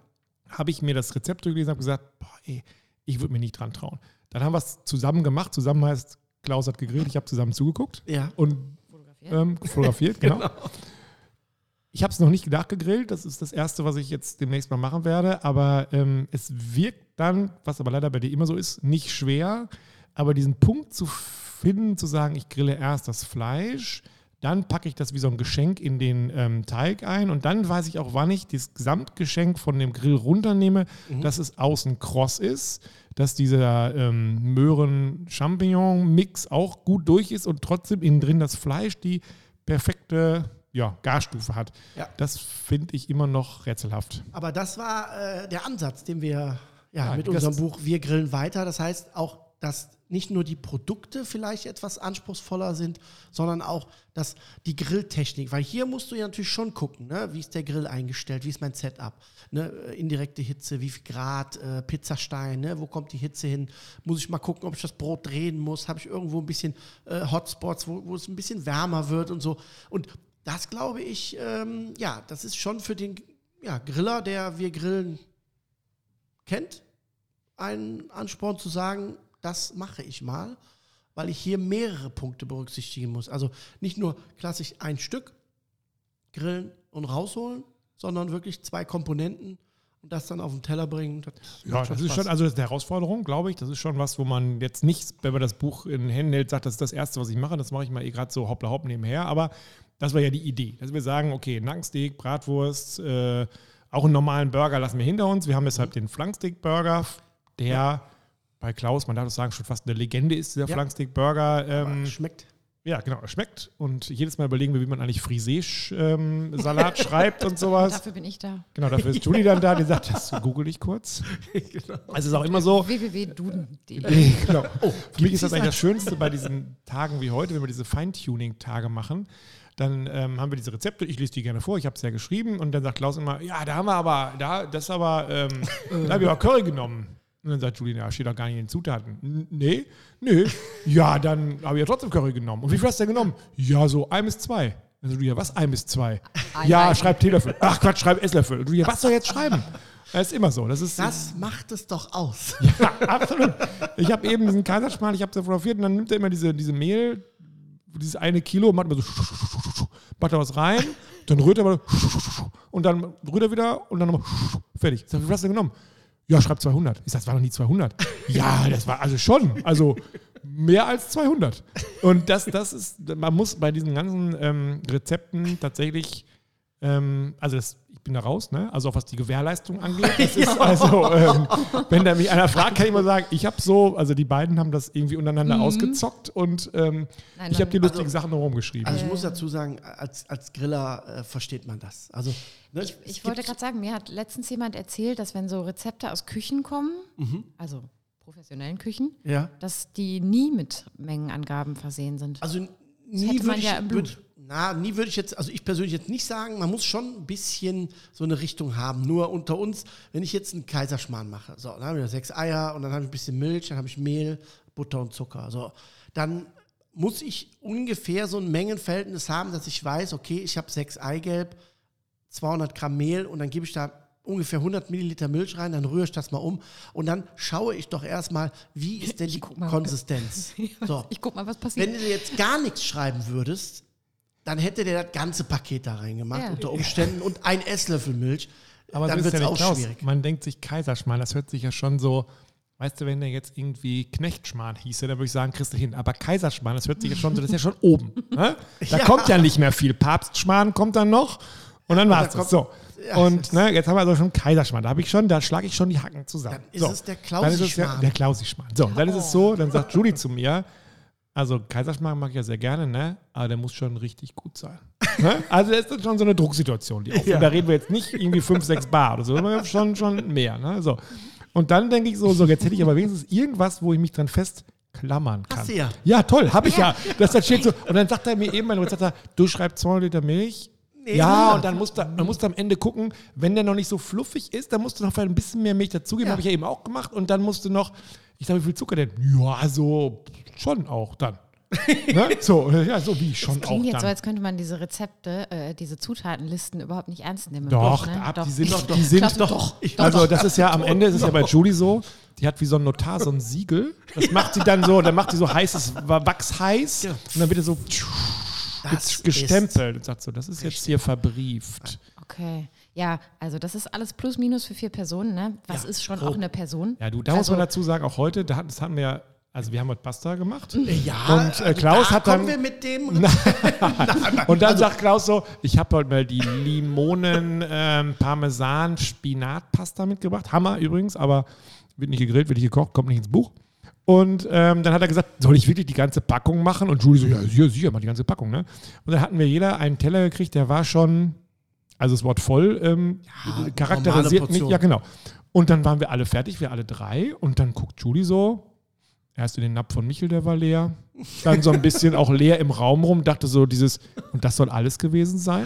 Habe ich mir das Rezept durchgelesen und habe gesagt, boah, ey, ich würde mir nicht dran trauen. Dann haben wir es zusammen gemacht. Zusammen heißt, Klaus hat gegrillt, ich habe zusammen zugeguckt Ja. und Fotografiert. ähm, fotografiert, (laughs) genau. Ich habe es noch nicht nachgegrillt, das ist das Erste, was ich jetzt demnächst mal machen werde, aber ähm, es wirkt dann, was aber leider bei dir immer so ist, nicht schwer, aber diesen Punkt zu finden, zu sagen, ich grille erst das Fleisch, dann packe ich das wie so ein Geschenk in den ähm, Teig ein und dann weiß ich auch, wann ich das Gesamtgeschenk von dem Grill runternehme, dass es außen kross ist, dass dieser ähm, Möhren-Champignon-Mix auch gut durch ist und trotzdem innen drin das Fleisch die perfekte ja, Garstufe hat. Ja. Das finde ich immer noch rätselhaft. Aber das war äh, der Ansatz, den wir ja, Ja, mit unserem Buch Wir grillen weiter. Das heißt auch, dass nicht nur die Produkte vielleicht etwas anspruchsvoller sind, sondern auch, dass die Grilltechnik, weil hier musst du ja natürlich schon gucken, ne? wie ist der Grill eingestellt, wie ist mein Setup, ne? äh, indirekte Hitze, wie viel Grad, äh, Pizzastein, ne? wo kommt die Hitze hin, muss ich mal gucken, ob ich das Brot drehen muss, habe ich irgendwo ein bisschen äh, Hotspots, wo, wo es ein bisschen wärmer wird und so. Und das glaube ich, ähm, ja, das ist schon für den ja, Griller, der wir grillen kennt, ein Ansporn zu sagen, das mache ich mal, weil ich hier mehrere Punkte berücksichtigen muss. Also nicht nur klassisch ein Stück grillen und rausholen, sondern wirklich zwei Komponenten und das dann auf den Teller bringen. Das Ja, das ist schon, also das ist eine Herausforderung, glaube ich. Das ist schon was, wo man jetzt nicht, wenn man das Buch in den Händen hält, sagt, das ist das Erste, was ich mache. Das mache ich mal eh gerade so hoppla hopp nebenher. Aber das war ja die Idee, dass wir sagen, okay, Nackensteak, Bratwurst, äh, auch einen normalen Burger lassen wir hinter uns. Wir haben deshalb den Flanksteak-Burger, der bei Klaus, man darf das sagen, schon fast eine Legende ist, dieser Ja. Flanksteak-Burger. Ähm, schmeckt. ja, genau, er schmeckt. Und jedes Mal überlegen wir, wie man eigentlich Frisee-Salat (laughs) schreibt und sowas. Dafür bin ich da. Genau, dafür ist Julie dann da, die sagt, das google ich kurz. Genau. Also es ist auch immer so, www.duden.de. (laughs) genau. Oh, Für mich ist das eigentlich das Schönste bei diesen Tagen wie heute, wenn wir diese Feintuning-Tage machen. Dann ähm, haben wir diese Rezepte, ich lese die gerne vor, ich habe es ja geschrieben und dann sagt Klaus immer, ja, da haben wir aber, da, das aber, ähm, (laughs) da habe ich aber Curry genommen. Und dann sagt Julie, ja, steht doch gar nicht in den Zutaten. N- Nee, nee, ja, dann habe ich ja trotzdem Curry genommen. Und wie viel hast du denn genommen? Ja, so ein bis zwei. Also du ja, was ein bis zwei? Ein, ja, ein. schreib Teelöffel. Ach Quatsch, schreib Esslöffel. Du ja, was soll jetzt schreiben? Das ist immer so. Das ist Das macht es doch aus. (laughs) ja, absolut. Ich habe eben diesen Kaiserschmarrn, ich habe es fotografiert und dann nimmt er immer diese, diese Mehl, dieses eine Kilo, macht immer so, macht da was rein, dann rührt er mal und dann rührt er wieder und dann nochmal fertig. Sag, wie viel hast du denn genommen? Ja, schreib 200. Ich sag, das war noch nie 200. Ja, das war also schon, also mehr als 200. Und das, das ist, man muss bei diesen ganzen ähm, Rezepten tatsächlich ähm, also das, ich bin da raus, ne? Also auch was die Gewährleistung angeht. (laughs) Das ist also, ähm, wenn da mich einer fragt, kann ich mal sagen, ich habe so, also die beiden haben das irgendwie untereinander ausgezockt und ähm, Nein, ich habe die lustigen Sachen noch rumgeschrieben. Also ich muss dazu sagen, als, als Griller äh, versteht man das. Also, ne, Ich, ich wollte gerade sagen, mir hat letztens jemand erzählt, dass wenn so Rezepte aus Küchen kommen, Mhm. also professionellen Küchen, Ja. dass die nie mit Mengenangaben versehen sind. Also nie würde ich, ja würd, na, nie würde ich jetzt, also ich persönlich jetzt nicht sagen, man muss schon ein bisschen so eine Richtung haben. Nur unter uns, wenn ich jetzt einen Kaiserschmarrn mache, so, dann habe ich sechs Eier und dann habe ich ein bisschen Milch, dann habe ich Mehl, Butter und Zucker. So, dann muss ich ungefähr so ein Mengenverhältnis haben, dass ich weiß, okay, ich habe sechs Eigelb, 200 Gramm Mehl und dann gebe ich da ungefähr 100 Milliliter Milch rein, dann rühre ich das mal um und dann schaue ich doch erstmal, wie ist (laughs) denn die guck mal. Konsistenz. (laughs) So. Ich guck mal, was passiert. Wenn du jetzt gar nichts schreiben würdest, dann hätte der das ganze Paket da reingemacht Ja. unter Umständen und ein Esslöffel Milch. Aber dann so ist wird es ja auch nicht Klaus. schwierig. Man denkt sich Kaiserschmarrn, das hört sich ja schon so, weißt du, wenn der jetzt irgendwie Knechtschmarrn hieße, dann würde ich sagen, kriegst du hin. Aber Kaiserschmarrn, das hört sich ja schon so, das ist ja schon oben. Ne? (laughs) Da Ja. kommt ja nicht mehr viel. Papstschmarrn kommt dann noch und dann war's da das. So. Ja, und ne, jetzt haben wir also schon Kaiserschmarrn. Da habe ich schon, da schlage ich schon die Hacken zusammen. Dann ist so. es der es ja, Klausi-Schmarrn. der Klausi-Schmarrn. So, dann ist es so, dann sagt Julie zu mir, also Kaiserschmarrn mag ich ja sehr gerne, ne? Aber der muss schon richtig gut sein. (laughs) ne? Also das ist schon so eine Drucksituation, die. Ja. Da reden wir jetzt nicht irgendwie 5, 6 Bar oder so, sondern schon, schon mehr. Ne? So. Und dann denke ich so, so, jetzt hätte ich aber wenigstens irgendwas, wo ich mich dran festklammern kann. Hast du ja. Ja, toll, habe ich ja. Das, das steht so. Und dann sagt er mir eben, mein Rezepter, du schreibst 200 Liter Milch. Nee, ja, 100. und dann musst, du, dann musst du am Ende gucken, wenn der noch nicht so fluffig ist, dann musst du noch vielleicht ein bisschen mehr Milch dazugeben. Ja. Habe ich ja eben auch gemacht. Und dann musst du noch, ich sage, wie viel Zucker denn? Ja, also schon auch dann. (laughs) ne? So, ja, so wie schon das auch klingt jetzt dann. so, als könnte man diese Rezepte, äh, diese Zutatenlisten überhaupt nicht ernst nehmen. Doch, Buch, ne? ab, Doch. die sind, Doch, die sind doch. doch, doch, also das ist ja am Ende, ist es ja bei Julie so, die hat wie so ein Notar so ein Siegel. Das macht sie dann so, dann macht sie so heißes Wachs heiß und dann wird es so Das gestempelt und sagt so, das ist jetzt hier verbrieft. Okay. Ja, also das ist alles plus minus für vier Personen, ne? Was Ja, ist schon grob. auch eine Person? Ja, du, da muss Also- man dazu sagen, auch heute, da, das hatten wir ja, also wir haben heute Pasta gemacht. Ja, Und, äh, also Klaus da hat dann- kommen wir mit dem. (laughs) Und dann sagt Klaus so, ich habe heute mal die Limonen ähm, Parmesan Spinatpasta mitgebracht. Hammer übrigens, aber wird nicht gegrillt, wird nicht gekocht, kommt nicht ins Buch. Und ähm, dann hat er gesagt, soll ich wirklich die ganze Packung machen? Und Julie so, ja, sicher, sicher, mach die ganze Packung. Ne? Und dann hatten wir jeder einen Teller gekriegt, der war schon, also das Wort voll, ähm, normale charakterisiert nicht. Ja, genau. Und dann waren wir alle fertig, wir alle drei. Und dann guckt Julie so, erst in den Napf von Michel, der war leer. Dann so ein bisschen auch leer im Raum rum, dachte so dieses, und das soll alles gewesen sein?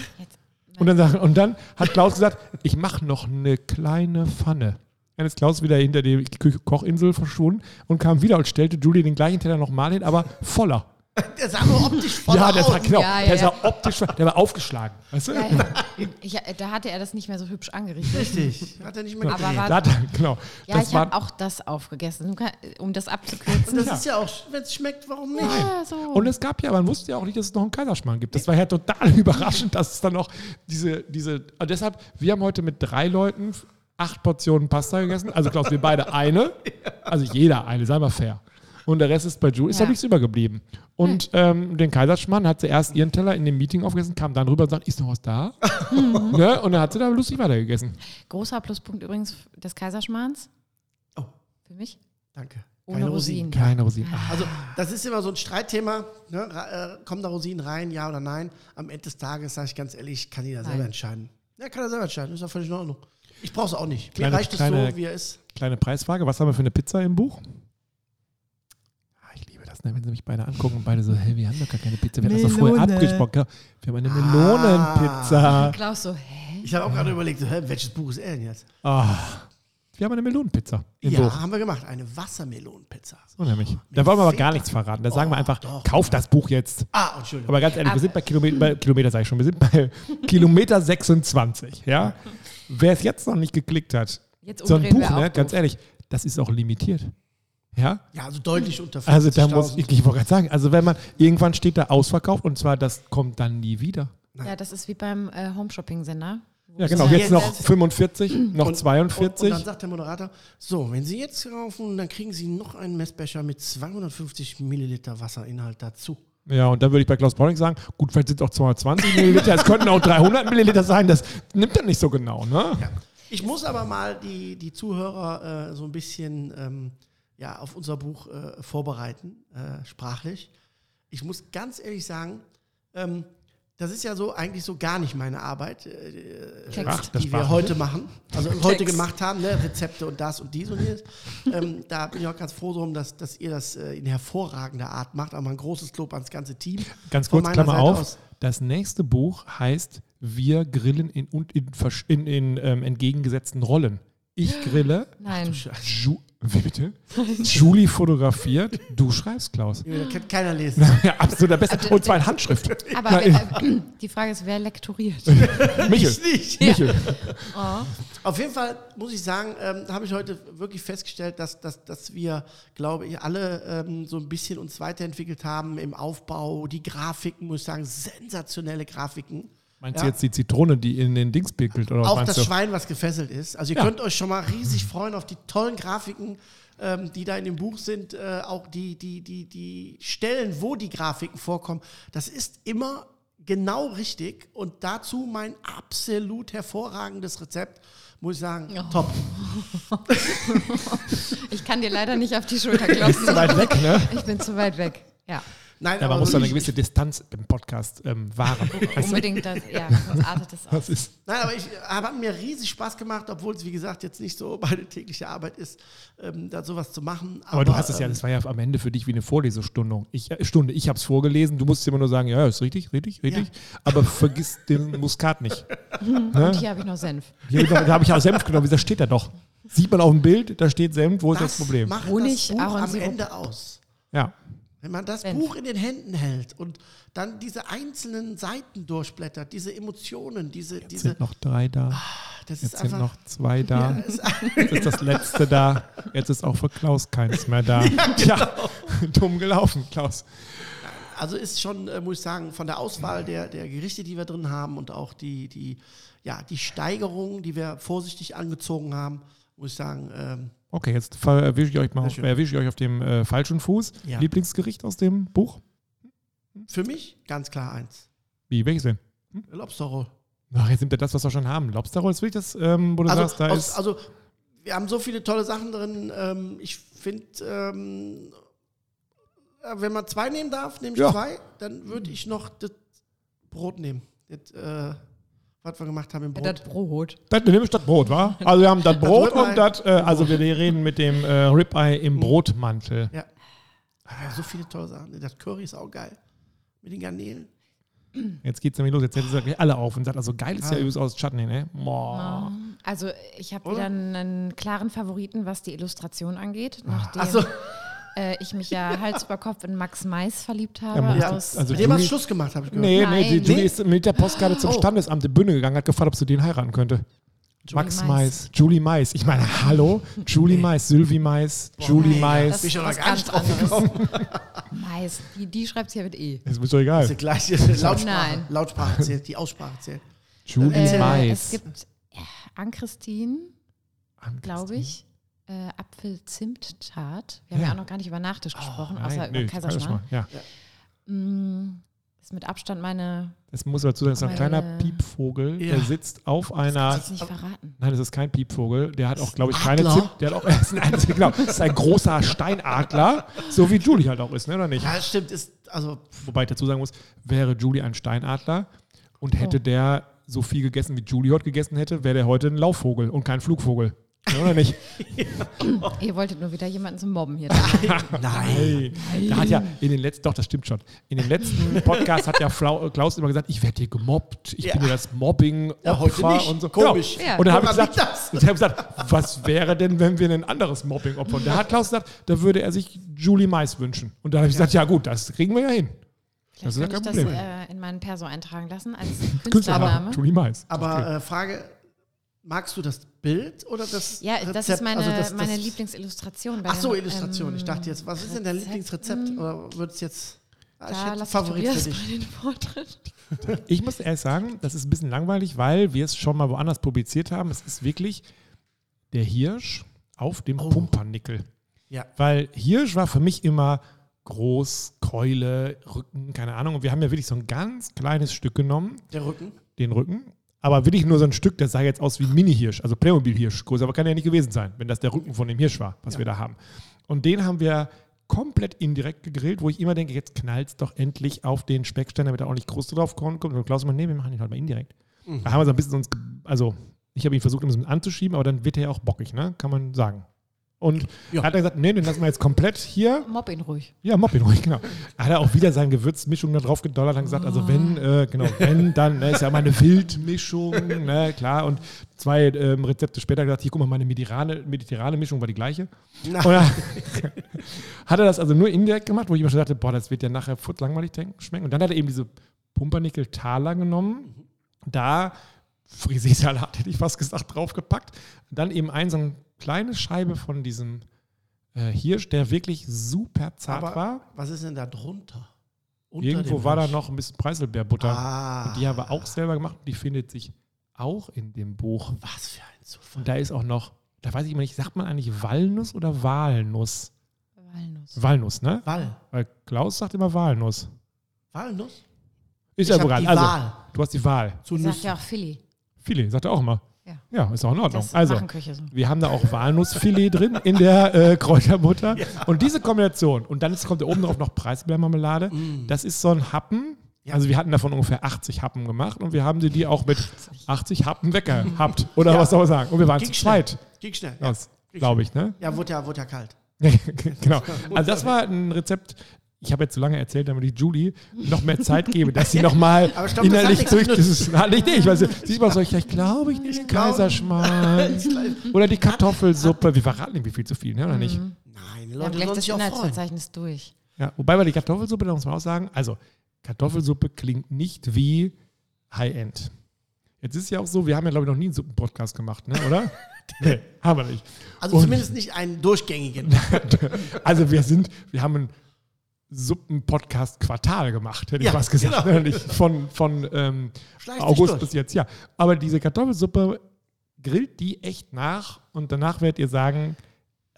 Und dann, und dann hat Klaus gesagt, ich mache noch eine kleine Pfanne. Dann ist Klaus wieder hinter die Kochinsel verschwunden und kam wieder und stellte Julie den gleichen Teller nochmal hin, aber voller. (laughs) Der sah nur optisch voll ja, der aus. sah, genau, Ja, ja, der sah optisch, der war aufgeschlagen. Weißt du? ja, ja. Ich, da hatte er das nicht mehr so hübsch angerichtet. Richtig. Hat er nicht mehr Aber gedreht. war- Da hat er, genau. Ja, das ich war, habe auch das aufgegessen, um das abzukürzen. Das Ja. ist ja auch, wenn es schmeckt, warum nicht? ja, so. und es gab ja, man wusste ja auch nicht, dass es noch einen Kaiserschmarrn gibt. Das war ja total (laughs) überraschend, dass es dann noch diese, diese, und deshalb, wir haben heute mit drei Leuten acht Portionen Pasta gegessen. Also Klaus, wir beide eine. (laughs) Also jeder eine, sei mal fair. Und der Rest ist bei Julie, ist Ja. doch nichts übergeblieben. Und ähm, den Kaiserschmarrn hat sie erst ihren Teller in dem Meeting aufgegessen, kam dann rüber und sagt, ist noch was da? (laughs) ne? Und dann hat sie da lustig weitergegessen. Großer Pluspunkt übrigens des Kaiserschmarrns. Oh. Für mich. Danke. Ohne Rosinen. Keine Rosinen. Also, das ist immer so ein Streitthema. Ne? Äh, kommen da Rosinen rein, ja oder nein? Am Ende des Tages, sage ich ganz ehrlich, kann jeder selber Nein. entscheiden. Ja, kann er selber entscheiden. Ist ja völlig in Ordnung. Ich brauche es auch nicht. Mir Kleine- reicht es kleine- so, wie er ist. Kleine Preisfrage, was haben wir für eine Pizza im Buch? Ah, Ich liebe das, ne? wenn sie mich beide angucken und beide so, hey, wir haben doch gar keine Pizza. Wir haben das doch vorher Melone. abgesprochen. Wir haben eine Ah. Melonenpizza. Klaus so, hä? Ich habe auch gerade überlegt, hä, welches Buch ist er denn jetzt? Ah, wir haben eine Melonenpizza ja, Buch. haben wir gemacht. Eine Wassermelonenpizza. So nämlich. Da wollen wir aber gar nichts verraten. Da sagen wir einfach, doch. kauf das Buch jetzt. Ah, Entschuldigung. Aber ganz ehrlich, wir sind bei Kilometer, bei Kilometer sage ich schon, wir sind bei (laughs) Kilometer 26. Ja? Wer es jetzt noch nicht geklickt hat, Jetzt so ein Buch, ne, ganz ehrlich, das ist auch limitiert. Ja? Ja, also deutlich unter 50.000. Also da muss ich, ich wollte gerade sagen, also wenn man, irgendwann steht da ausverkauft und zwar das kommt dann nie wieder. Ja, das ist wie beim äh, Home-Shopping-Sender. Ja, genau. Ja, Jetzt noch jetzt- 45, (clears throat) noch Und, und, und 42. dann sagt der Moderator, so, wenn Sie jetzt kaufen, dann kriegen Sie noch einen Messbecher mit 250 Milliliter Wasserinhalt dazu. Ja, und dann würde ich bei Klaus Browning sagen, gut, vielleicht sind es auch 220 Milliliter, es könnten auch 300 Milliliter sein, das nimmt er nicht so genau, ne? Ich muss aber mal die, die Zuhörer äh, so ein bisschen ähm, ja, auf unser Buch äh, vorbereiten, äh, sprachlich. Ich muss ganz ehrlich sagen, ähm, das ist ja so eigentlich so gar nicht meine Arbeit, äh, Text. Ach, das die wir heute machen. Also heute Text. gemacht haben, ne? Rezepte und das und dies und jenes. (laughs) ähm, da bin ich auch ganz froh drum, dass, dass ihr das äh, in hervorragender Art macht. Aber ein großes Lob ans ganze Team. Ganz Von kurz, meiner Klammer Seite auf, aus. das nächste Buch heißt Wir grillen in, und in, in, in ähm, entgegengesetzten Rollen. Ich grille, Nein. Ju wie bitte? Julie fotografiert, du schreibst, Klaus. Da kann keiner lesen. Ja, absolut, der Beste. Und zwar in Handschrift. Aber äh, die Frage ist, wer lektoriert? (laughs) Michel. Ich nicht. Michel. Auf jeden Fall muss ich sagen, ähm, habe ich heute wirklich festgestellt, dass, dass, dass wir, glaube ich, alle ähm, so ein bisschen uns weiterentwickelt haben im Aufbau. Die Grafiken, muss ich sagen, sensationelle Grafiken. Meinst Ja. du jetzt die Zitrone, die in den Dings pickelt? Oder was Auch das du? Schwein, was gefesselt ist. Also ihr Ja. könnt euch schon mal riesig freuen auf die tollen Grafiken, ähm, die da in dem Buch sind. Äh, auch die, die, die, die Stellen, wo die Grafiken vorkommen. Das ist immer genau richtig. Und dazu mein absolut hervorragendes Rezept. Muss ich sagen, Oh. top. (laughs) Ich kann dir leider nicht auf die Schulter klopfen. Zu weit weg, ne? Ich bin zu weit weg. Ja, Nein, Ja, man aber muss da eine gewisse Distanz im Podcast ähm, wahren. (laughs) Unbedingt. Das, ja, sonst (laughs) artet es aus. Das ist, Nein, aber ich habe hat mir riesig Spaß gemacht, obwohl es, wie gesagt, jetzt nicht so (laughs) meine tägliche Arbeit ist, ähm, da sowas zu machen. aber du hast es ja, ähm, das war ja am Ende für dich wie eine Vorlesestunde. Ich, äh, Stunde. ich habe es vorgelesen, du musst immer nur sagen, ja, ist richtig, richtig, richtig. Aber vergiss den Muskat nicht. Und hier habe ich noch Senf. Hier, da habe ich auch Senf genommen, da steht er doch. Sieht man auf dem Bild, da steht Senf, wo ist das das Problem? macht Honig, das Buch am. Ende aus. Ja. Wenn man das Senf. Buch in den Händen hält und dann diese einzelnen Seiten durchblättert, diese Emotionen, diese, Jetzt diese, sind noch drei da, das jetzt ist sind einfach. noch zwei da. Ja, ist, (laughs) Jetzt ist das letzte da. Jetzt ist auch für Klaus keins mehr da. (laughs) Ja, (laughs) dumm gelaufen, Klaus. also ist schon, äh, muss ich sagen, von der Auswahl der, der Gerichte, die wir drin haben und auch die, die, ja, die Steigerung, die wir vorsichtig angezogen haben, muss ich sagen, ähm, Okay, jetzt erwische ich euch mal erwische ich euch auf dem äh, falschen Fuß. Ja. Lieblingsgericht aus dem Buch? für mich ganz klar eins. Wie, welches denn? Lobster Roll. Ach, jetzt nimmt er das, was wir schon haben. Lobsterroll, ist wirklich das, ähm, wo du Also, sagst, da aus, ist. also wir haben so viele tolle Sachen drin. Ähm, ich finde, ähm, äh, wenn man zwei nehmen darf, nehme ich Ja. zwei. Dann würde ich noch das Brot nehmen. Das, äh, was wir gemacht haben im Brot. Das Brot. Das nehme ich das Brot, wa? Also wir haben das (laughs) Brot und das, äh, also wir reden mit dem äh, Ribeye im Brotmantel. ja. Ah, so viele tolle Sachen. Das Curry ist auch geil. Mit den Garnelen. Jetzt geht's nämlich los, jetzt setzen sie alle auf und sagt, also geil ist ja Ah. übrigens aus Chutney, ne? Boah. Also ich habe wieder einen, klaren Favoriten, was die Illustration angeht. Nachdem Achso, äh, ich mich ja (laughs) Hals über Kopf in Max Mais verliebt habe. Max- aus, also mit dem hast Schluss gemacht, habe ich gehört. Nee, nee, Nein. die Julie Nee? ist mit der Postkarte zum Oh. Standesamt in Bünde gegangen, hat gefragt, ob sie den heiraten könnte. Julie Max Mais. Mais. Julie Mais. Ich meine, hallo? Julie Mais, Sylvie Mais, Julie nein, Mais. das- was gar nicht ganz drauf gekommen. (laughs) Mais, die, die schreibt hier mit E. Das ist mir doch egal. Das ist die gleiche (laughs) Lautsprache. Nein. Lautsprache zählt, die Aussprache zählt. Julie Äh, Mais. es gibt äh, Ann-Christine, glaube ich. Äh, Apfel-Zimt-Tart. Wir haben ja. Ja. auch noch gar nicht über Nachtisch gesprochen, Nein, außer nee, über Kaiserschmarrn. Ja. Mm, ist mit Abstand meine. Das muss dazu sagen, das ist ein kleiner Piepvogel, Ja. der sitzt auf einer. Das nicht verraten. Nein, das ist kein Piepvogel. Der hat auch, glaube ich, keine? Zimt. Der hat auch, nein, das (laughs) ist, genau, das ist ein großer Steinadler, so wie Julie halt auch ist, ne, oder nicht? Ja, das stimmt. Ist, also, Wobei ich dazu sagen muss, wäre Julie ein Steinadler und hätte Oh. der so viel gegessen, wie Julie heute gegessen hätte, wäre der heute ein Laufvogel und kein Flugvogel. Ja, oder nicht? (laughs) Ihr wolltet nur wieder jemanden zum Mobben hier. nein. (laughs) Nein. Da hat ja in den letzten, doch, das stimmt schon. In den letzten Podcasts hat ja Flau, Klaus immer gesagt, ich werde hier gemobbt, ich Ja. bin hier das Mobbing Ja, heute nicht. und so. Komisch. Genau. Ja. Und dann habe ich gesagt, das? ich hab gesagt, was wäre denn, wenn wir ein anderes Mobbing opfern? Da hat Klaus gesagt, da würde er sich Julie Mais wünschen. Und da habe ich gesagt, ja gut, das kriegen wir ja hin. Das Vielleicht ist ja könnte ich kein das Problem. äh, in meinen Perso eintragen lassen als Künstlername. Künstlername. Julie Mais. Aber äh, Frage, magst du das Bild oder das Ja, Rezept? das ist meine, Also das- das- meine Lieblingsillustration. bei Ach so, Illustration. ähm, ich dachte jetzt, was ist denn dein. Lieblingsrezept? Oder wird es jetzt... Ah, ich Da Favorit für dich. mal den Vortritt. Ich muss ehrlich sagen, das ist ein bisschen langweilig, weil wir es schon mal woanders publiziert haben. Es ist wirklich der Hirsch auf dem Oh. Pumpernickel. Ja. Weil Hirsch war für mich immer groß, Keule, Rücken, keine Ahnung. Und wir haben ja wirklich so ein ganz kleines Stück genommen, Der Rücken. den Rücken. Aber wirklich nur so ein Stück, das sah jetzt aus wie ein Mini-Hirsch, also Playmobil-Hirsch. Größer aber kann ja nicht gewesen sein, wenn das der Rücken von dem Hirsch war, was Ja. wir da haben. Und den haben wir komplett indirekt gegrillt, wo ich immer denke, jetzt knallt es doch endlich auf den Speckstein, damit er auch nicht groß drauf kommt. Und Klaus meinte, nee, wir machen ihn halt mal indirekt. Mhm. Da haben wir so ein bisschen uns, also ich habe ihn versucht, ein bisschen anzuschieben, aber dann wird er ja auch bockig, ne? Kann man sagen. Und Ja. hat er gesagt, nee, den lassen wir jetzt komplett hier. Mob ihn ruhig. Ja, Mob ihn ruhig, genau. Hat er auch wieder seine Gewürzmischung da drauf gedollert und gesagt, also wenn, äh, genau, wenn, dann ne, ist ja mal eine Wildmischung, ne, klar. Und zwei ähm, Rezepte später gesagt, hier, guck mal, meine mediterrane, mediterrane Mischung war die gleiche. Dann (laughs) hat er das also nur indirekt gemacht, wo ich immer schon dachte, boah, das wird ja nachher futz langweilig denken- schmecken. Und dann hat er eben diese Pumpernickel-Taler genommen, da Frisee-Salat, hätte ich fast gesagt, draufgepackt. Dann eben ein so eine kleine Scheibe von diesem äh, Hirsch, der wirklich super zart Aber war. was ist denn da drunter? Unter Irgendwo war da noch ein bisschen Preiselbeerbutter. Ah, Und die haben wir auch selber gemacht und die findet sich auch in dem Buch. was für ein Zufall. Und da ist auch noch, da weiß ich immer nicht, sagt man eigentlich Walnuss oder Walnuss? Walnuss. Walnuss, ne? Wal. Weil Klaus sagt immer Walnuss. Walnuss? Ist Ich ja egal. die Also, Wahl du hast die Wahl. zu Sagt ja auch Philly. Filet, sagt er auch immer. Ja. Ja, ist auch in Ordnung. Das Also, so. wir haben da auch Walnussfilet drin in der äh, Kräuterbutter. (laughs) Und diese Kombination, und dann ist, kommt da oben drauf noch Preiselbeermarmelade. Mm. Das ist so ein Happen. Ja. Also wir hatten davon ungefähr 80 Happen gemacht und wir haben sie die auch mit 80 Happen weggehabt. (laughs) Oder Ja. was soll man sagen? Und wir waren Ging zu schnell. zweit. Ging schnell. Ja, glaube ich, ne? ja wurde, ja wurde ja kalt. (laughs) genau. Also das war ein Rezept. Ich habe jetzt so lange erzählt, damit ich Julie noch mehr Zeit gebe, dass sie nochmal das innerlich durch mit- dieses. Hat nicht ich, weil sie, sie immer so, ich, ich glaube, ich nehme den Kaiserschmarrn. (laughs) Oder die Kartoffelsuppe. Wir verraten irgendwie viel zu viel, ne? oder nicht? Nein, die Wir haben Leute gleich sollen das. Inhaltsverzeichnis durch. Ja, wobei wir die Kartoffelsuppe, da muss man auch sagen, also Kartoffelsuppe klingt nicht wie High-End. Jetzt ist ja auch so, wir haben ja, glaube ich, noch nie einen Suppenpodcast gemacht, ne, oder? (laughs) nee, haben wir nicht. Also Und- zumindest nicht einen durchgängigen. (laughs) Also wir sind, wir haben ein Suppen-Podcast-Quartal gemacht, hätte Ja, ich was gesagt. genau. Ne? Von von ähm, August bis jetzt, ja. Aber diese Kartoffelsuppe grillt die echt nach und danach werdet ihr sagen,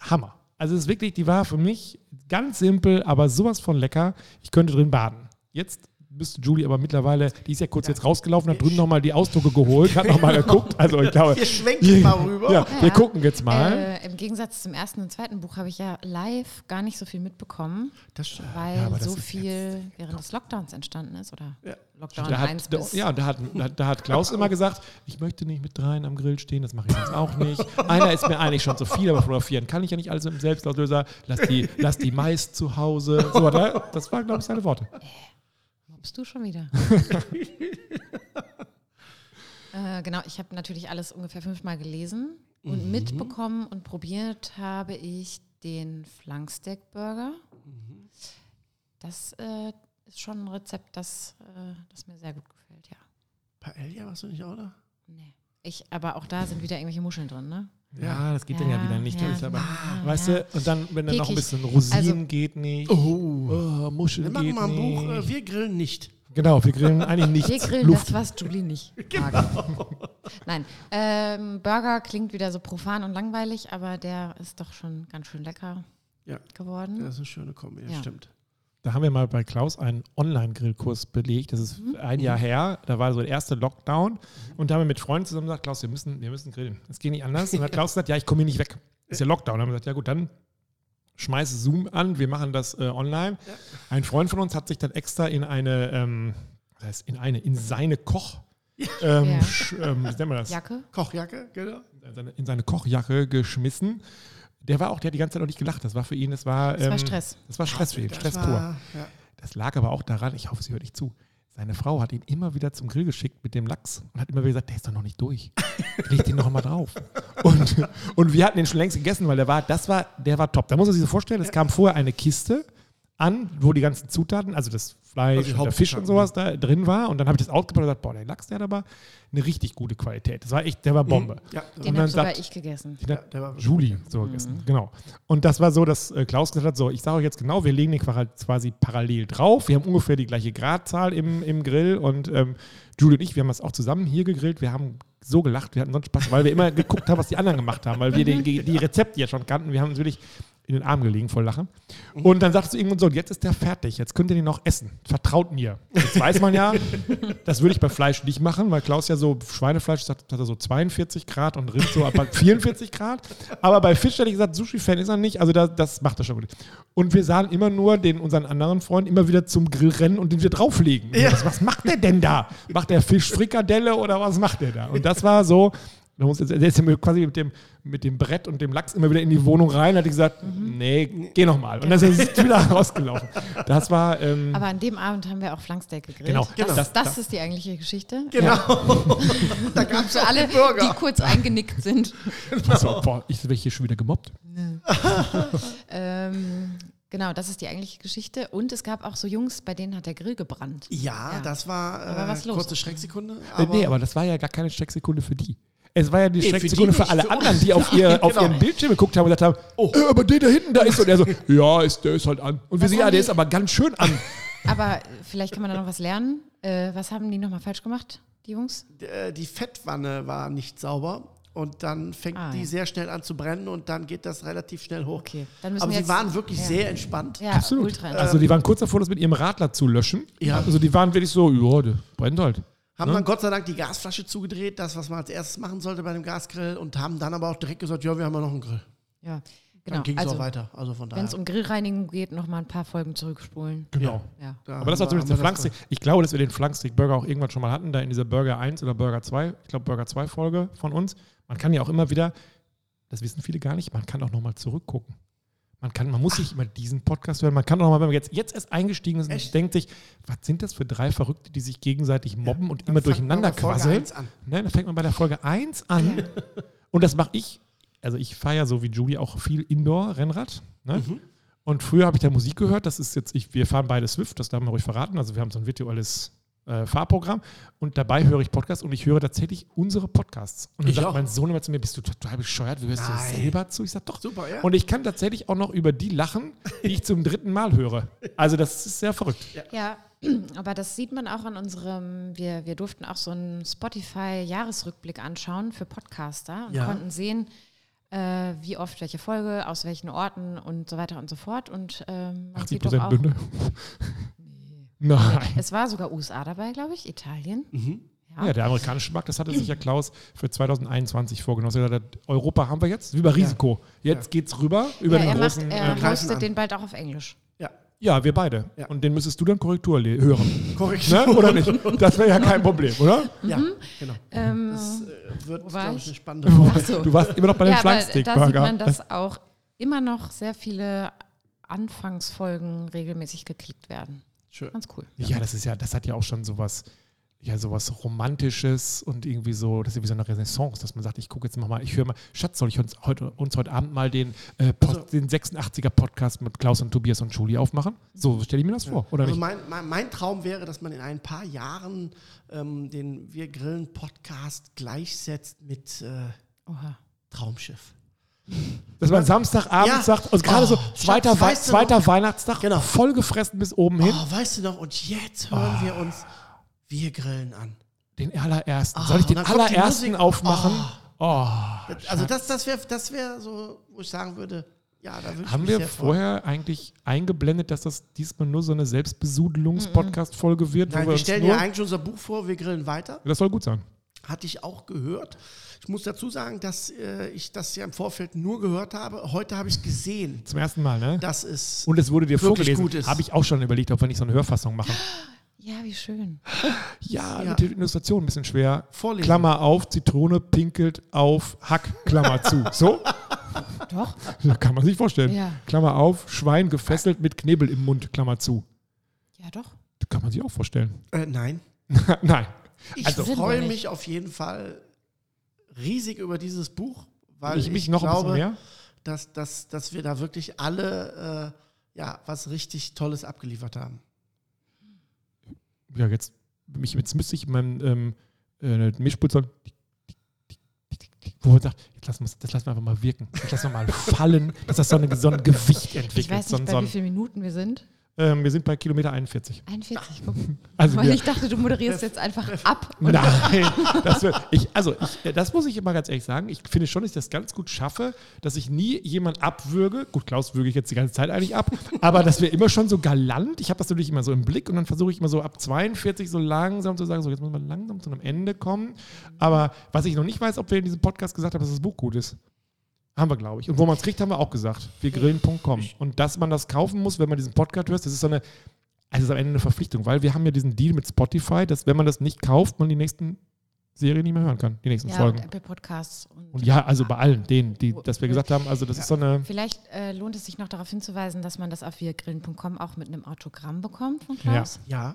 Hammer. Also es ist wirklich, die war für mich ganz simpel, aber sowas von lecker. Ich könnte drin baden. Jetzt müsste Julie aber mittlerweile, die ist ja kurz jetzt rausgelaufen, hat drüben nochmal die Ausdrucke geholt, hat nochmal (laughs) geguckt. Also ich glaube. Wir schwenken mal rüber. Ja, wir gucken jetzt mal. Äh, Im Gegensatz zum ersten und zweiten Buch habe ich ja live gar nicht so viel mitbekommen, Das, weil das so viel während des Lockdowns entstanden ist. Oder Ja. Lockdown Da 1 hat, bis. ja, da hat, da, da hat Klaus immer gesagt, ich möchte nicht mit dreien am Grill stehen, das mache ich jetzt auch nicht. (laughs) Einer ist mir eigentlich schon zu viel, aber fotografieren kann ich ja nicht alles im Selbstauslöser. Lass die, lass die Mais zu Hause. So, da, das waren, glaube ich, seine Worte. Bist du schon wieder? (laughs) äh, genau, ich habe natürlich alles ungefähr fünfmal gelesen und mitbekommen und probiert habe ich den Flanksteak-Burger. Das äh, ist schon ein Rezept, das, äh, das mir sehr gut gefällt, ja. Paella warst du nicht auch da? Nee. Ich, aber auch da sind wieder irgendwelche Muscheln drin, ne? Ja, das geht dann ja Ja, wieder nicht. ja. Ist aber, Ah, weißt ja. du, und dann, wenn dann noch ein bisschen Rosinen Also- geht nicht. Oh. Oh, Muscheln Wir machen geht mal ein nicht. Buch, äh, wir grillen nicht. genau, wir grillen eigentlich nichts. Wir grillen Luft. das, was Julie nicht (laughs) mag. Nein, ähm, Burger klingt wieder so profan und langweilig, aber der ist doch schon ganz schön lecker Ja. geworden. Das ist eine schöne Kombi, ja. Ja. stimmt. Da haben wir mal bei Klaus einen Online-Grillkurs belegt. Das ist Mhm. ein Jahr her. Da war so der erste Lockdown. Und da haben wir mit Freunden zusammen gesagt, Klaus, wir müssen, wir müssen grillen. Das geht nicht anders. Und dann hat (laughs) Klaus gesagt, ja, ich komme hier nicht weg. Ist ja Lockdown. Dann haben wir gesagt, ja gut, dann schmeiß Zoom an. Wir machen das äh, online. Ein Freund von uns hat sich dann extra in eine, ähm, was heißt in eine, in seine Koch, ähm, Ja. ähm, wie nennt man das? Jacke? Kochjacke, genau. In seine, in seine Kochjacke geschmissen. Der war auch, der hat die ganze Zeit noch nicht gelacht. Das war für ihn, das war, Das war ähm, Stress. Das war Stress für ihn, Stress war- pur. Ja. Das lag aber auch daran, ich hoffe, sie hört nicht zu. Seine Frau hat ihn immer wieder zum Grill geschickt mit dem Lachs und hat immer wieder gesagt, der ist doch noch nicht durch. Leg den noch mal drauf. (laughs) Und, und wir hatten den schon längst gegessen, weil der war, das war, der war top. Da muss man sich so vorstellen, es kam vorher eine Kiste an, wo die ganzen Zutaten, also das Fleisch, Also und der Fisch und sowas da drin war. Und dann habe ich das ausgepackt und gesagt, boah, der Lachs, der hat aber eine richtig gute Qualität. Das war echt, der war Bombe. Ja, Den Und habe dann sogar sagt- ich gegessen. Den hat Ja, der war wirklich Julie so gegessen, genau. Und das war so, dass äh, Klaus gesagt hat, so, ich sage euch jetzt genau, wir legen den quasi- quasi parallel drauf. Wir haben ungefähr die gleiche Gradzahl im, im Grill und ähm, Julie und ich, wir haben das auch zusammen hier gegrillt. Wir haben so gelacht, wir hatten sonst Spaß, weil wir immer geguckt haben, was die anderen gemacht haben, weil wir die, die Rezepte ja schon kannten. Wir haben uns wirklich in den Arm gelegen voll Lachen. Und dann sagst du irgendwann so, jetzt ist der fertig, jetzt könnt ihr den noch essen. Vertraut mir. Jetzt weiß man ja, (laughs) das würde ich bei Fleisch nicht machen, weil Klaus ja so Schweinefleisch sagt, hat er so 42 Grad und Rind so ab 44 (laughs) Grad. Aber bei Fisch hätte ich gesagt, Sushi-Fan ist er nicht, also da, das macht er schon gut. Und wir sahen immer nur den unseren anderen Freund immer wieder zum Grill rennen und den wir drauflegen. Und Was, was macht der denn da? Macht der Fischfrikadelle oder was macht der da? Und das war so, da muss jetzt- der ist ja quasi mit dem, mit dem Brett und dem Lachs immer wieder in die Wohnung rein, hat gesagt, nee, geh noch mal. Und dann ist er (laughs) wieder rausgelaufen. Das war, ähm, Aber an dem Abend haben wir auch Flanksteak gegrillt. Genau, Das, genau. das, Das- ist die eigentliche Geschichte. Genau. (laughs) da gab es alle, die kurz eingenickt sind. also, boah, ich werde hier schon wieder gemobbt. (laughs) Ähm, genau, das ist die eigentliche Geschichte. Und es gab auch so Jungs, bei denen hat der Grill gebrannt. Ja, Ja. das war äh, Da war was los. kurze Schrecksekunde. Äh, nee, aber das war ja gar keine Schrecksekunde für die. Es war ja die für Schrecksekunde für, alle für anderen, die auf, ihr, auf Genau. ihren Bildschirm geguckt haben und gesagt haben, oh, äh, aber der da hinten, da ist. Und er so, ja, ist, der ist halt an. Und wir sehen, ja, haben der ist aber ganz schön an. Aber vielleicht kann man da noch was lernen. Äh, was haben die nochmal falsch gemacht, die Jungs? äh, die Fettwanne war nicht sauber und dann fängt Ah, die ja. sehr schnell an zu brennen und dann geht das relativ schnell hoch. Okay, dann müssen Aber wir sie waren wirklich ja. sehr entspannt. Ja, Absolut. ultra Also die waren kurz davor, das mit ihrem Radler zu löschen. Ja. Also die waren wirklich so, ja, der brennt halt. Haben Ne? dann Gott sei Dank die Gasflasche zugedreht, das, was man als erstes machen sollte bei dem Gasgrill und haben dann aber auch direkt gesagt, ja, wir haben ja noch einen Grill. Ja, Dann genau. ging es Also, auch weiter. Also von daher. wenn es um Grillreinigung geht, nochmal ein paar Folgen zurückspulen. Genau. Ja. da Aber das war zumindest der Flanksteak. Ich glaube, dass wir den Flanksteak-Burger auch irgendwann schon mal hatten, da in dieser Burger 1 oder Burger 2, ich glaube Burger 2 Folge von uns. Man kann ja auch immer wieder, das wissen viele gar nicht, man kann auch nochmal zurückgucken. Man, kann, man muss nicht immer diesen Podcast hören, man kann auch nochmal, wenn man jetzt, jetzt erst eingestiegen ist und Echt? denkt sich, was sind das für drei Verrückte, die sich gegenseitig mobben und Dann immer durcheinander quasseln. 1 an. Ne, dann fängt man bei der Folge 1 an. Und das mache ich, also ich fahre ja so wie Julie auch viel Indoor-Rennrad. Ne? Mhm. Und früher habe ich da Musik gehört. Das ist jetzt, ich, wir fahren beide Swift, das darf man ruhig verraten. Also wir haben so ein virtuelles äh, Fahrprogramm. Und dabei höre ich Podcasts und ich höre tatsächlich unsere Podcasts. Und dann Ich sagt auch. mein Sohn immer zu mir, bist du total bescheuert? Wie hörst du das Nein. selber zu? Ich sage, doch. Super, ja. Und ich kann tatsächlich auch noch über die lachen, die ich zum dritten Mal höre. Also das ist sehr verrückt. Ja, (clears throat) aber das sieht man auch an unserem, wir, wir durften auch so einen Spotify-Jahresrückblick anschauen für Podcaster und Ja. konnten sehen, äh, wie oft welche Folge, aus welchen Orten und so weiter und so fort. Und ähm, man 80 sieht doch auch, Bünde. (laughs) Nein. Es war sogar USA dabei, glaube ich, Italien. Ja, der amerikanische Markt, das hatte sich ja Klaus für 2021 vorgenommen. Er hat gesagt, Europa haben wir jetzt, wie bei Risiko. Jetzt geht's rüber über Ja, den er, macht, großen. er ähm, Kreisen hostet an. den bald auch auf Englisch. Ja, ja, wir beide. Ja. Und den müsstest du dann Korrektur hören. korrekt. ne? Oder nicht? Das wäre ja kein Problem, oder? Ja, genau. Ähm, Das äh, wird, glaube ich, eine spannende Folge. so. Du warst immer noch bei den ja, aber da Flanksteak-Burger. sieht man, dass auch immer noch sehr viele Anfangsfolgen regelmäßig geklickt werden. Schön. Ganz cool. Ja, das ist ja, das hat ja auch schon sowas, ja, sowas Romantisches und irgendwie so, das ist ja wie so eine Renaissance, dass man sagt, ich gucke jetzt nochmal, ich höre mal, Schatz, soll ich uns heute, uns heute Abend mal den, äh, Post, Also- den 86er Podcast mit Klaus und Tobias und Julie aufmachen? So stelle ich mir das vor, oder Also nicht? mein, mein, mein Traum wäre, dass man in ein paar Jahren ähm, den Wir Grillen Podcast gleichsetzt mit äh, Oha. Traumschiff. Dass man Samstagabend Ja. sagt, und gerade so Oh, zweiter, Schatz, du zweiter noch? Weihnachtstag, Genau. vollgefressen bis oben hin, Oh, weißt du noch? Und jetzt hören wir uns Wir Grillen an. den allerersten. Oh, Soll ich den allerersten aufmachen? Oh. Also das, das wäre das wär so, wo ich sagen würde, ja, da würde ich Haben mich wir vorher eigentlich eingeblendet, dass das diesmal nur so eine Selbstbesudelungs-Podcast-Folge wird? wo Nein, wir uns stellen ja eigentlich unser Buch vor, Wir Grillen weiter. Das soll gut sein. Hatte ich auch gehört. Ich muss dazu sagen, dass äh, ich das ja im Vorfeld nur gehört habe. Heute habe ich es gesehen. Zum ersten Mal, ne? Das ist Und es wurde dir wirklich vorgelesen. gut ist. Habe ich auch schon überlegt, ob wir nicht so eine Hörfassung machen. (gasps) Ja, wie schön. (gasps) Ja, Ja. mit der Illustration ein bisschen schwer. Vorlesen. Klammer auf, Zitrone pinkelt auf Hack, Klammer zu. (laughs) So? Doch. (laughs) Da kann man sich vorstellen. Ja. Klammer auf, Schwein gefesselt mit Knebel im Mund, Klammer zu. Ja, doch. Das kann man sich auch vorstellen. Äh, nein. (laughs) Nein. Ich Also- freue mich auf jeden Fall riesig über dieses Buch, weil Ich ich, mich noch glaube, ein bisschen mehr. Dass, dass, dass wir da wirklich alle äh, ja, was richtig Tolles abgeliefert haben. Ja, jetzt, mich, jetzt müsste ich in meinem ähm, äh, Mischpult so, wo man sagt, jetzt lassen wir, das lassen wir einfach mal wirken. Das lassen wir mal fallen, dass das so, eine, so ein Gewicht entwickelt. Ich weiß so, nicht, ein- bei so wie ein, vielen Minuten wir sind. Ähm, wir sind bei Kilometer 41. 41, guck. (laughs) Also Weil wir, ich dachte, du moderierst jetzt einfach ab. Und (laughs) Nein, das, wird, ich, also ich, äh, das muss ich immer ganz ehrlich sagen. Ich finde schon, dass ich das ganz gut schaffe, dass ich nie jemand abwürge. Gut, Klaus würge ich jetzt die ganze Zeit eigentlich ab, aber dass wir immer schon so galant, ich habe das natürlich immer so im Blick und dann versuche ich immer so ab 42 so langsam zu sagen, so jetzt muss man langsam zu einem Ende kommen. Aber was ich noch nicht weiß, ob wir in diesem Podcast gesagt haben, dass das Buch gut ist. Haben wir, glaube ich. Und wo man es kriegt, haben wir auch gesagt. Wirgrillen.com. Und dass man das kaufen muss, wenn man diesen Podcast hört, das ist so eine, also ist am Ende eine Verpflichtung, weil wir haben ja diesen Deal mit Spotify, dass wenn man das nicht kauft, man die nächsten Serien nicht mehr hören kann, die nächsten ja, Folgen. und Apple Podcasts. Und, Und ja, also bei allen, denen, die, dass wir gesagt haben, also das ist so eine, Vielleicht äh, lohnt es sich noch darauf hinzuweisen, dass man das auf wirgrillen.com auch mit einem Autogramm bekommt von Klaus. Ja, Ja.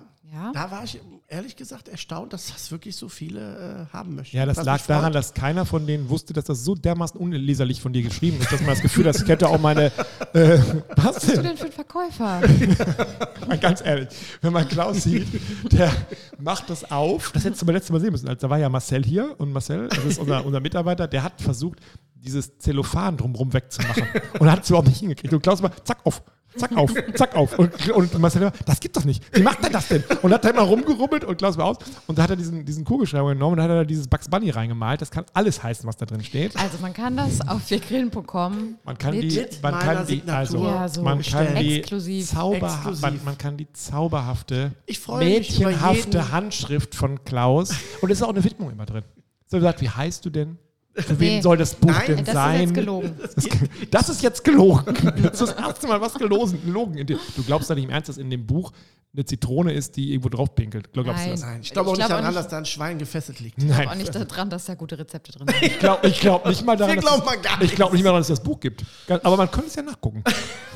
Da war ich ehrlich gesagt erstaunt, dass das wirklich so viele äh, haben möchten. ja, das Was lag daran, dass keiner von denen wusste, dass das so dermaßen unleserlich von dir geschrieben ist, dass man das Gefühl hat, ich hätte auch meine, äh, (laughs) was Was bist du denn? für ein Verkäufer? (laughs) Mal ganz ehrlich, wenn man Klaus sieht, der macht das auf. Das hättest du beim letzten Mal sehen müssen. Also, da war ja Marcel hier und Marcel, das ist unser, unser Mitarbeiter, der hat versucht, dieses Zellophan drumherum wegzumachen. Und er hat es überhaupt nicht hingekriegt. Und Klaus war, zack auf, zack auf, zack auf. Und, und Marcel war, das gibt doch nicht. Wie macht er das denn? Und hat dann mal rumgerubbelt und Klaus war aus. Und da hat er diesen, diesen Kugelschreiber genommen und hat er da dieses Bugs Bunny reingemalt. Das kann alles heißen, was da drin steht. Also man kann das auf wirgrillen.com Man kann die, man kann die, also, Ja, so man kann die Exklusiv. zauberha- Exklusiv. Man, man kann die zauberhafte, Ich freue mich über mädchenhafte Handschrift von Klaus und es ist auch eine Widmung immer drin. So gesagt, wie heißt du denn? Für wen Nee. soll das Buch Nein, denn Das sein? ist jetzt gelogen. (laughs) Das, ist jetzt gelogen. Das ist das erste Mal was gelogen. gelogen. in dir. Du glaubst doch nicht im Ernst, dass in dem Buch eine Zitrone ist, die irgendwo drauf pinkelt. Glaubst du Nein. das? Nein, ich glaube auch Ich nicht glaub auch daran, nicht- dass da ein Schwein gefesselt liegt. Ich Nein. glaube auch nicht daran, dass da gute Rezepte drin (laughs) sind. Ich glaube ich glaub nicht mal daran, Wir dass glauben es- mal gar ich glaube nicht mal daran, dass es das Buch gibt. Aber man könnte es ja nachgucken.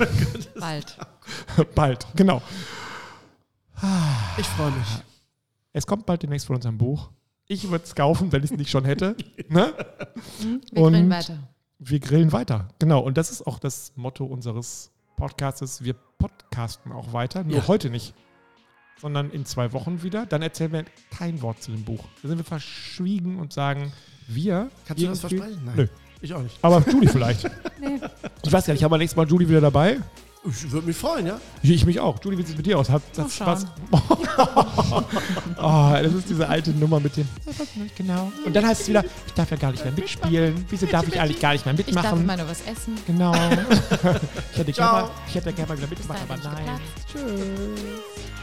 (laughs) Bald. Bald, genau. Ich freue mich. Es kommt bald demnächst von unserem Buch. Ich würde es kaufen, wenn ich es nicht schon hätte. (laughs) Ne? Wir Und- grillen weiter. Wir grillen weiter. Genau. Und das ist auch das Motto unseres Podcastes. Wir podcasten auch weiter. Nur Ja. heute nicht. Sondern in zwei Wochen wieder. Dann erzählen wir kein Wort zu dem Buch. Da sind wir verschwiegen und sagen, wir. Kannst du das versprechen? Nein. Nö. Ich auch nicht. Aber Julie vielleicht. (laughs) Nee. Ich weiß gar nicht, ich habe nächstes Mal Julie wieder dabei. Ich würde mich freuen, ja? Ich, ich mich auch. Julie, wie sieht es mit dir aus? Hat das was? oh, (laughs) das ist diese alte Nummer mit dem. Ich weiß nicht genau. Und dann heißt es wieder, ich darf ja gar nicht mehr mitspielen. Wieso darf ich eigentlich gar nicht mehr Ich darf mitmachen? immer nur was essen. Genau. (laughs) ich hätte gerne mal, ich hätte gerne mal wieder mitgemacht, aber nein. Tschüss.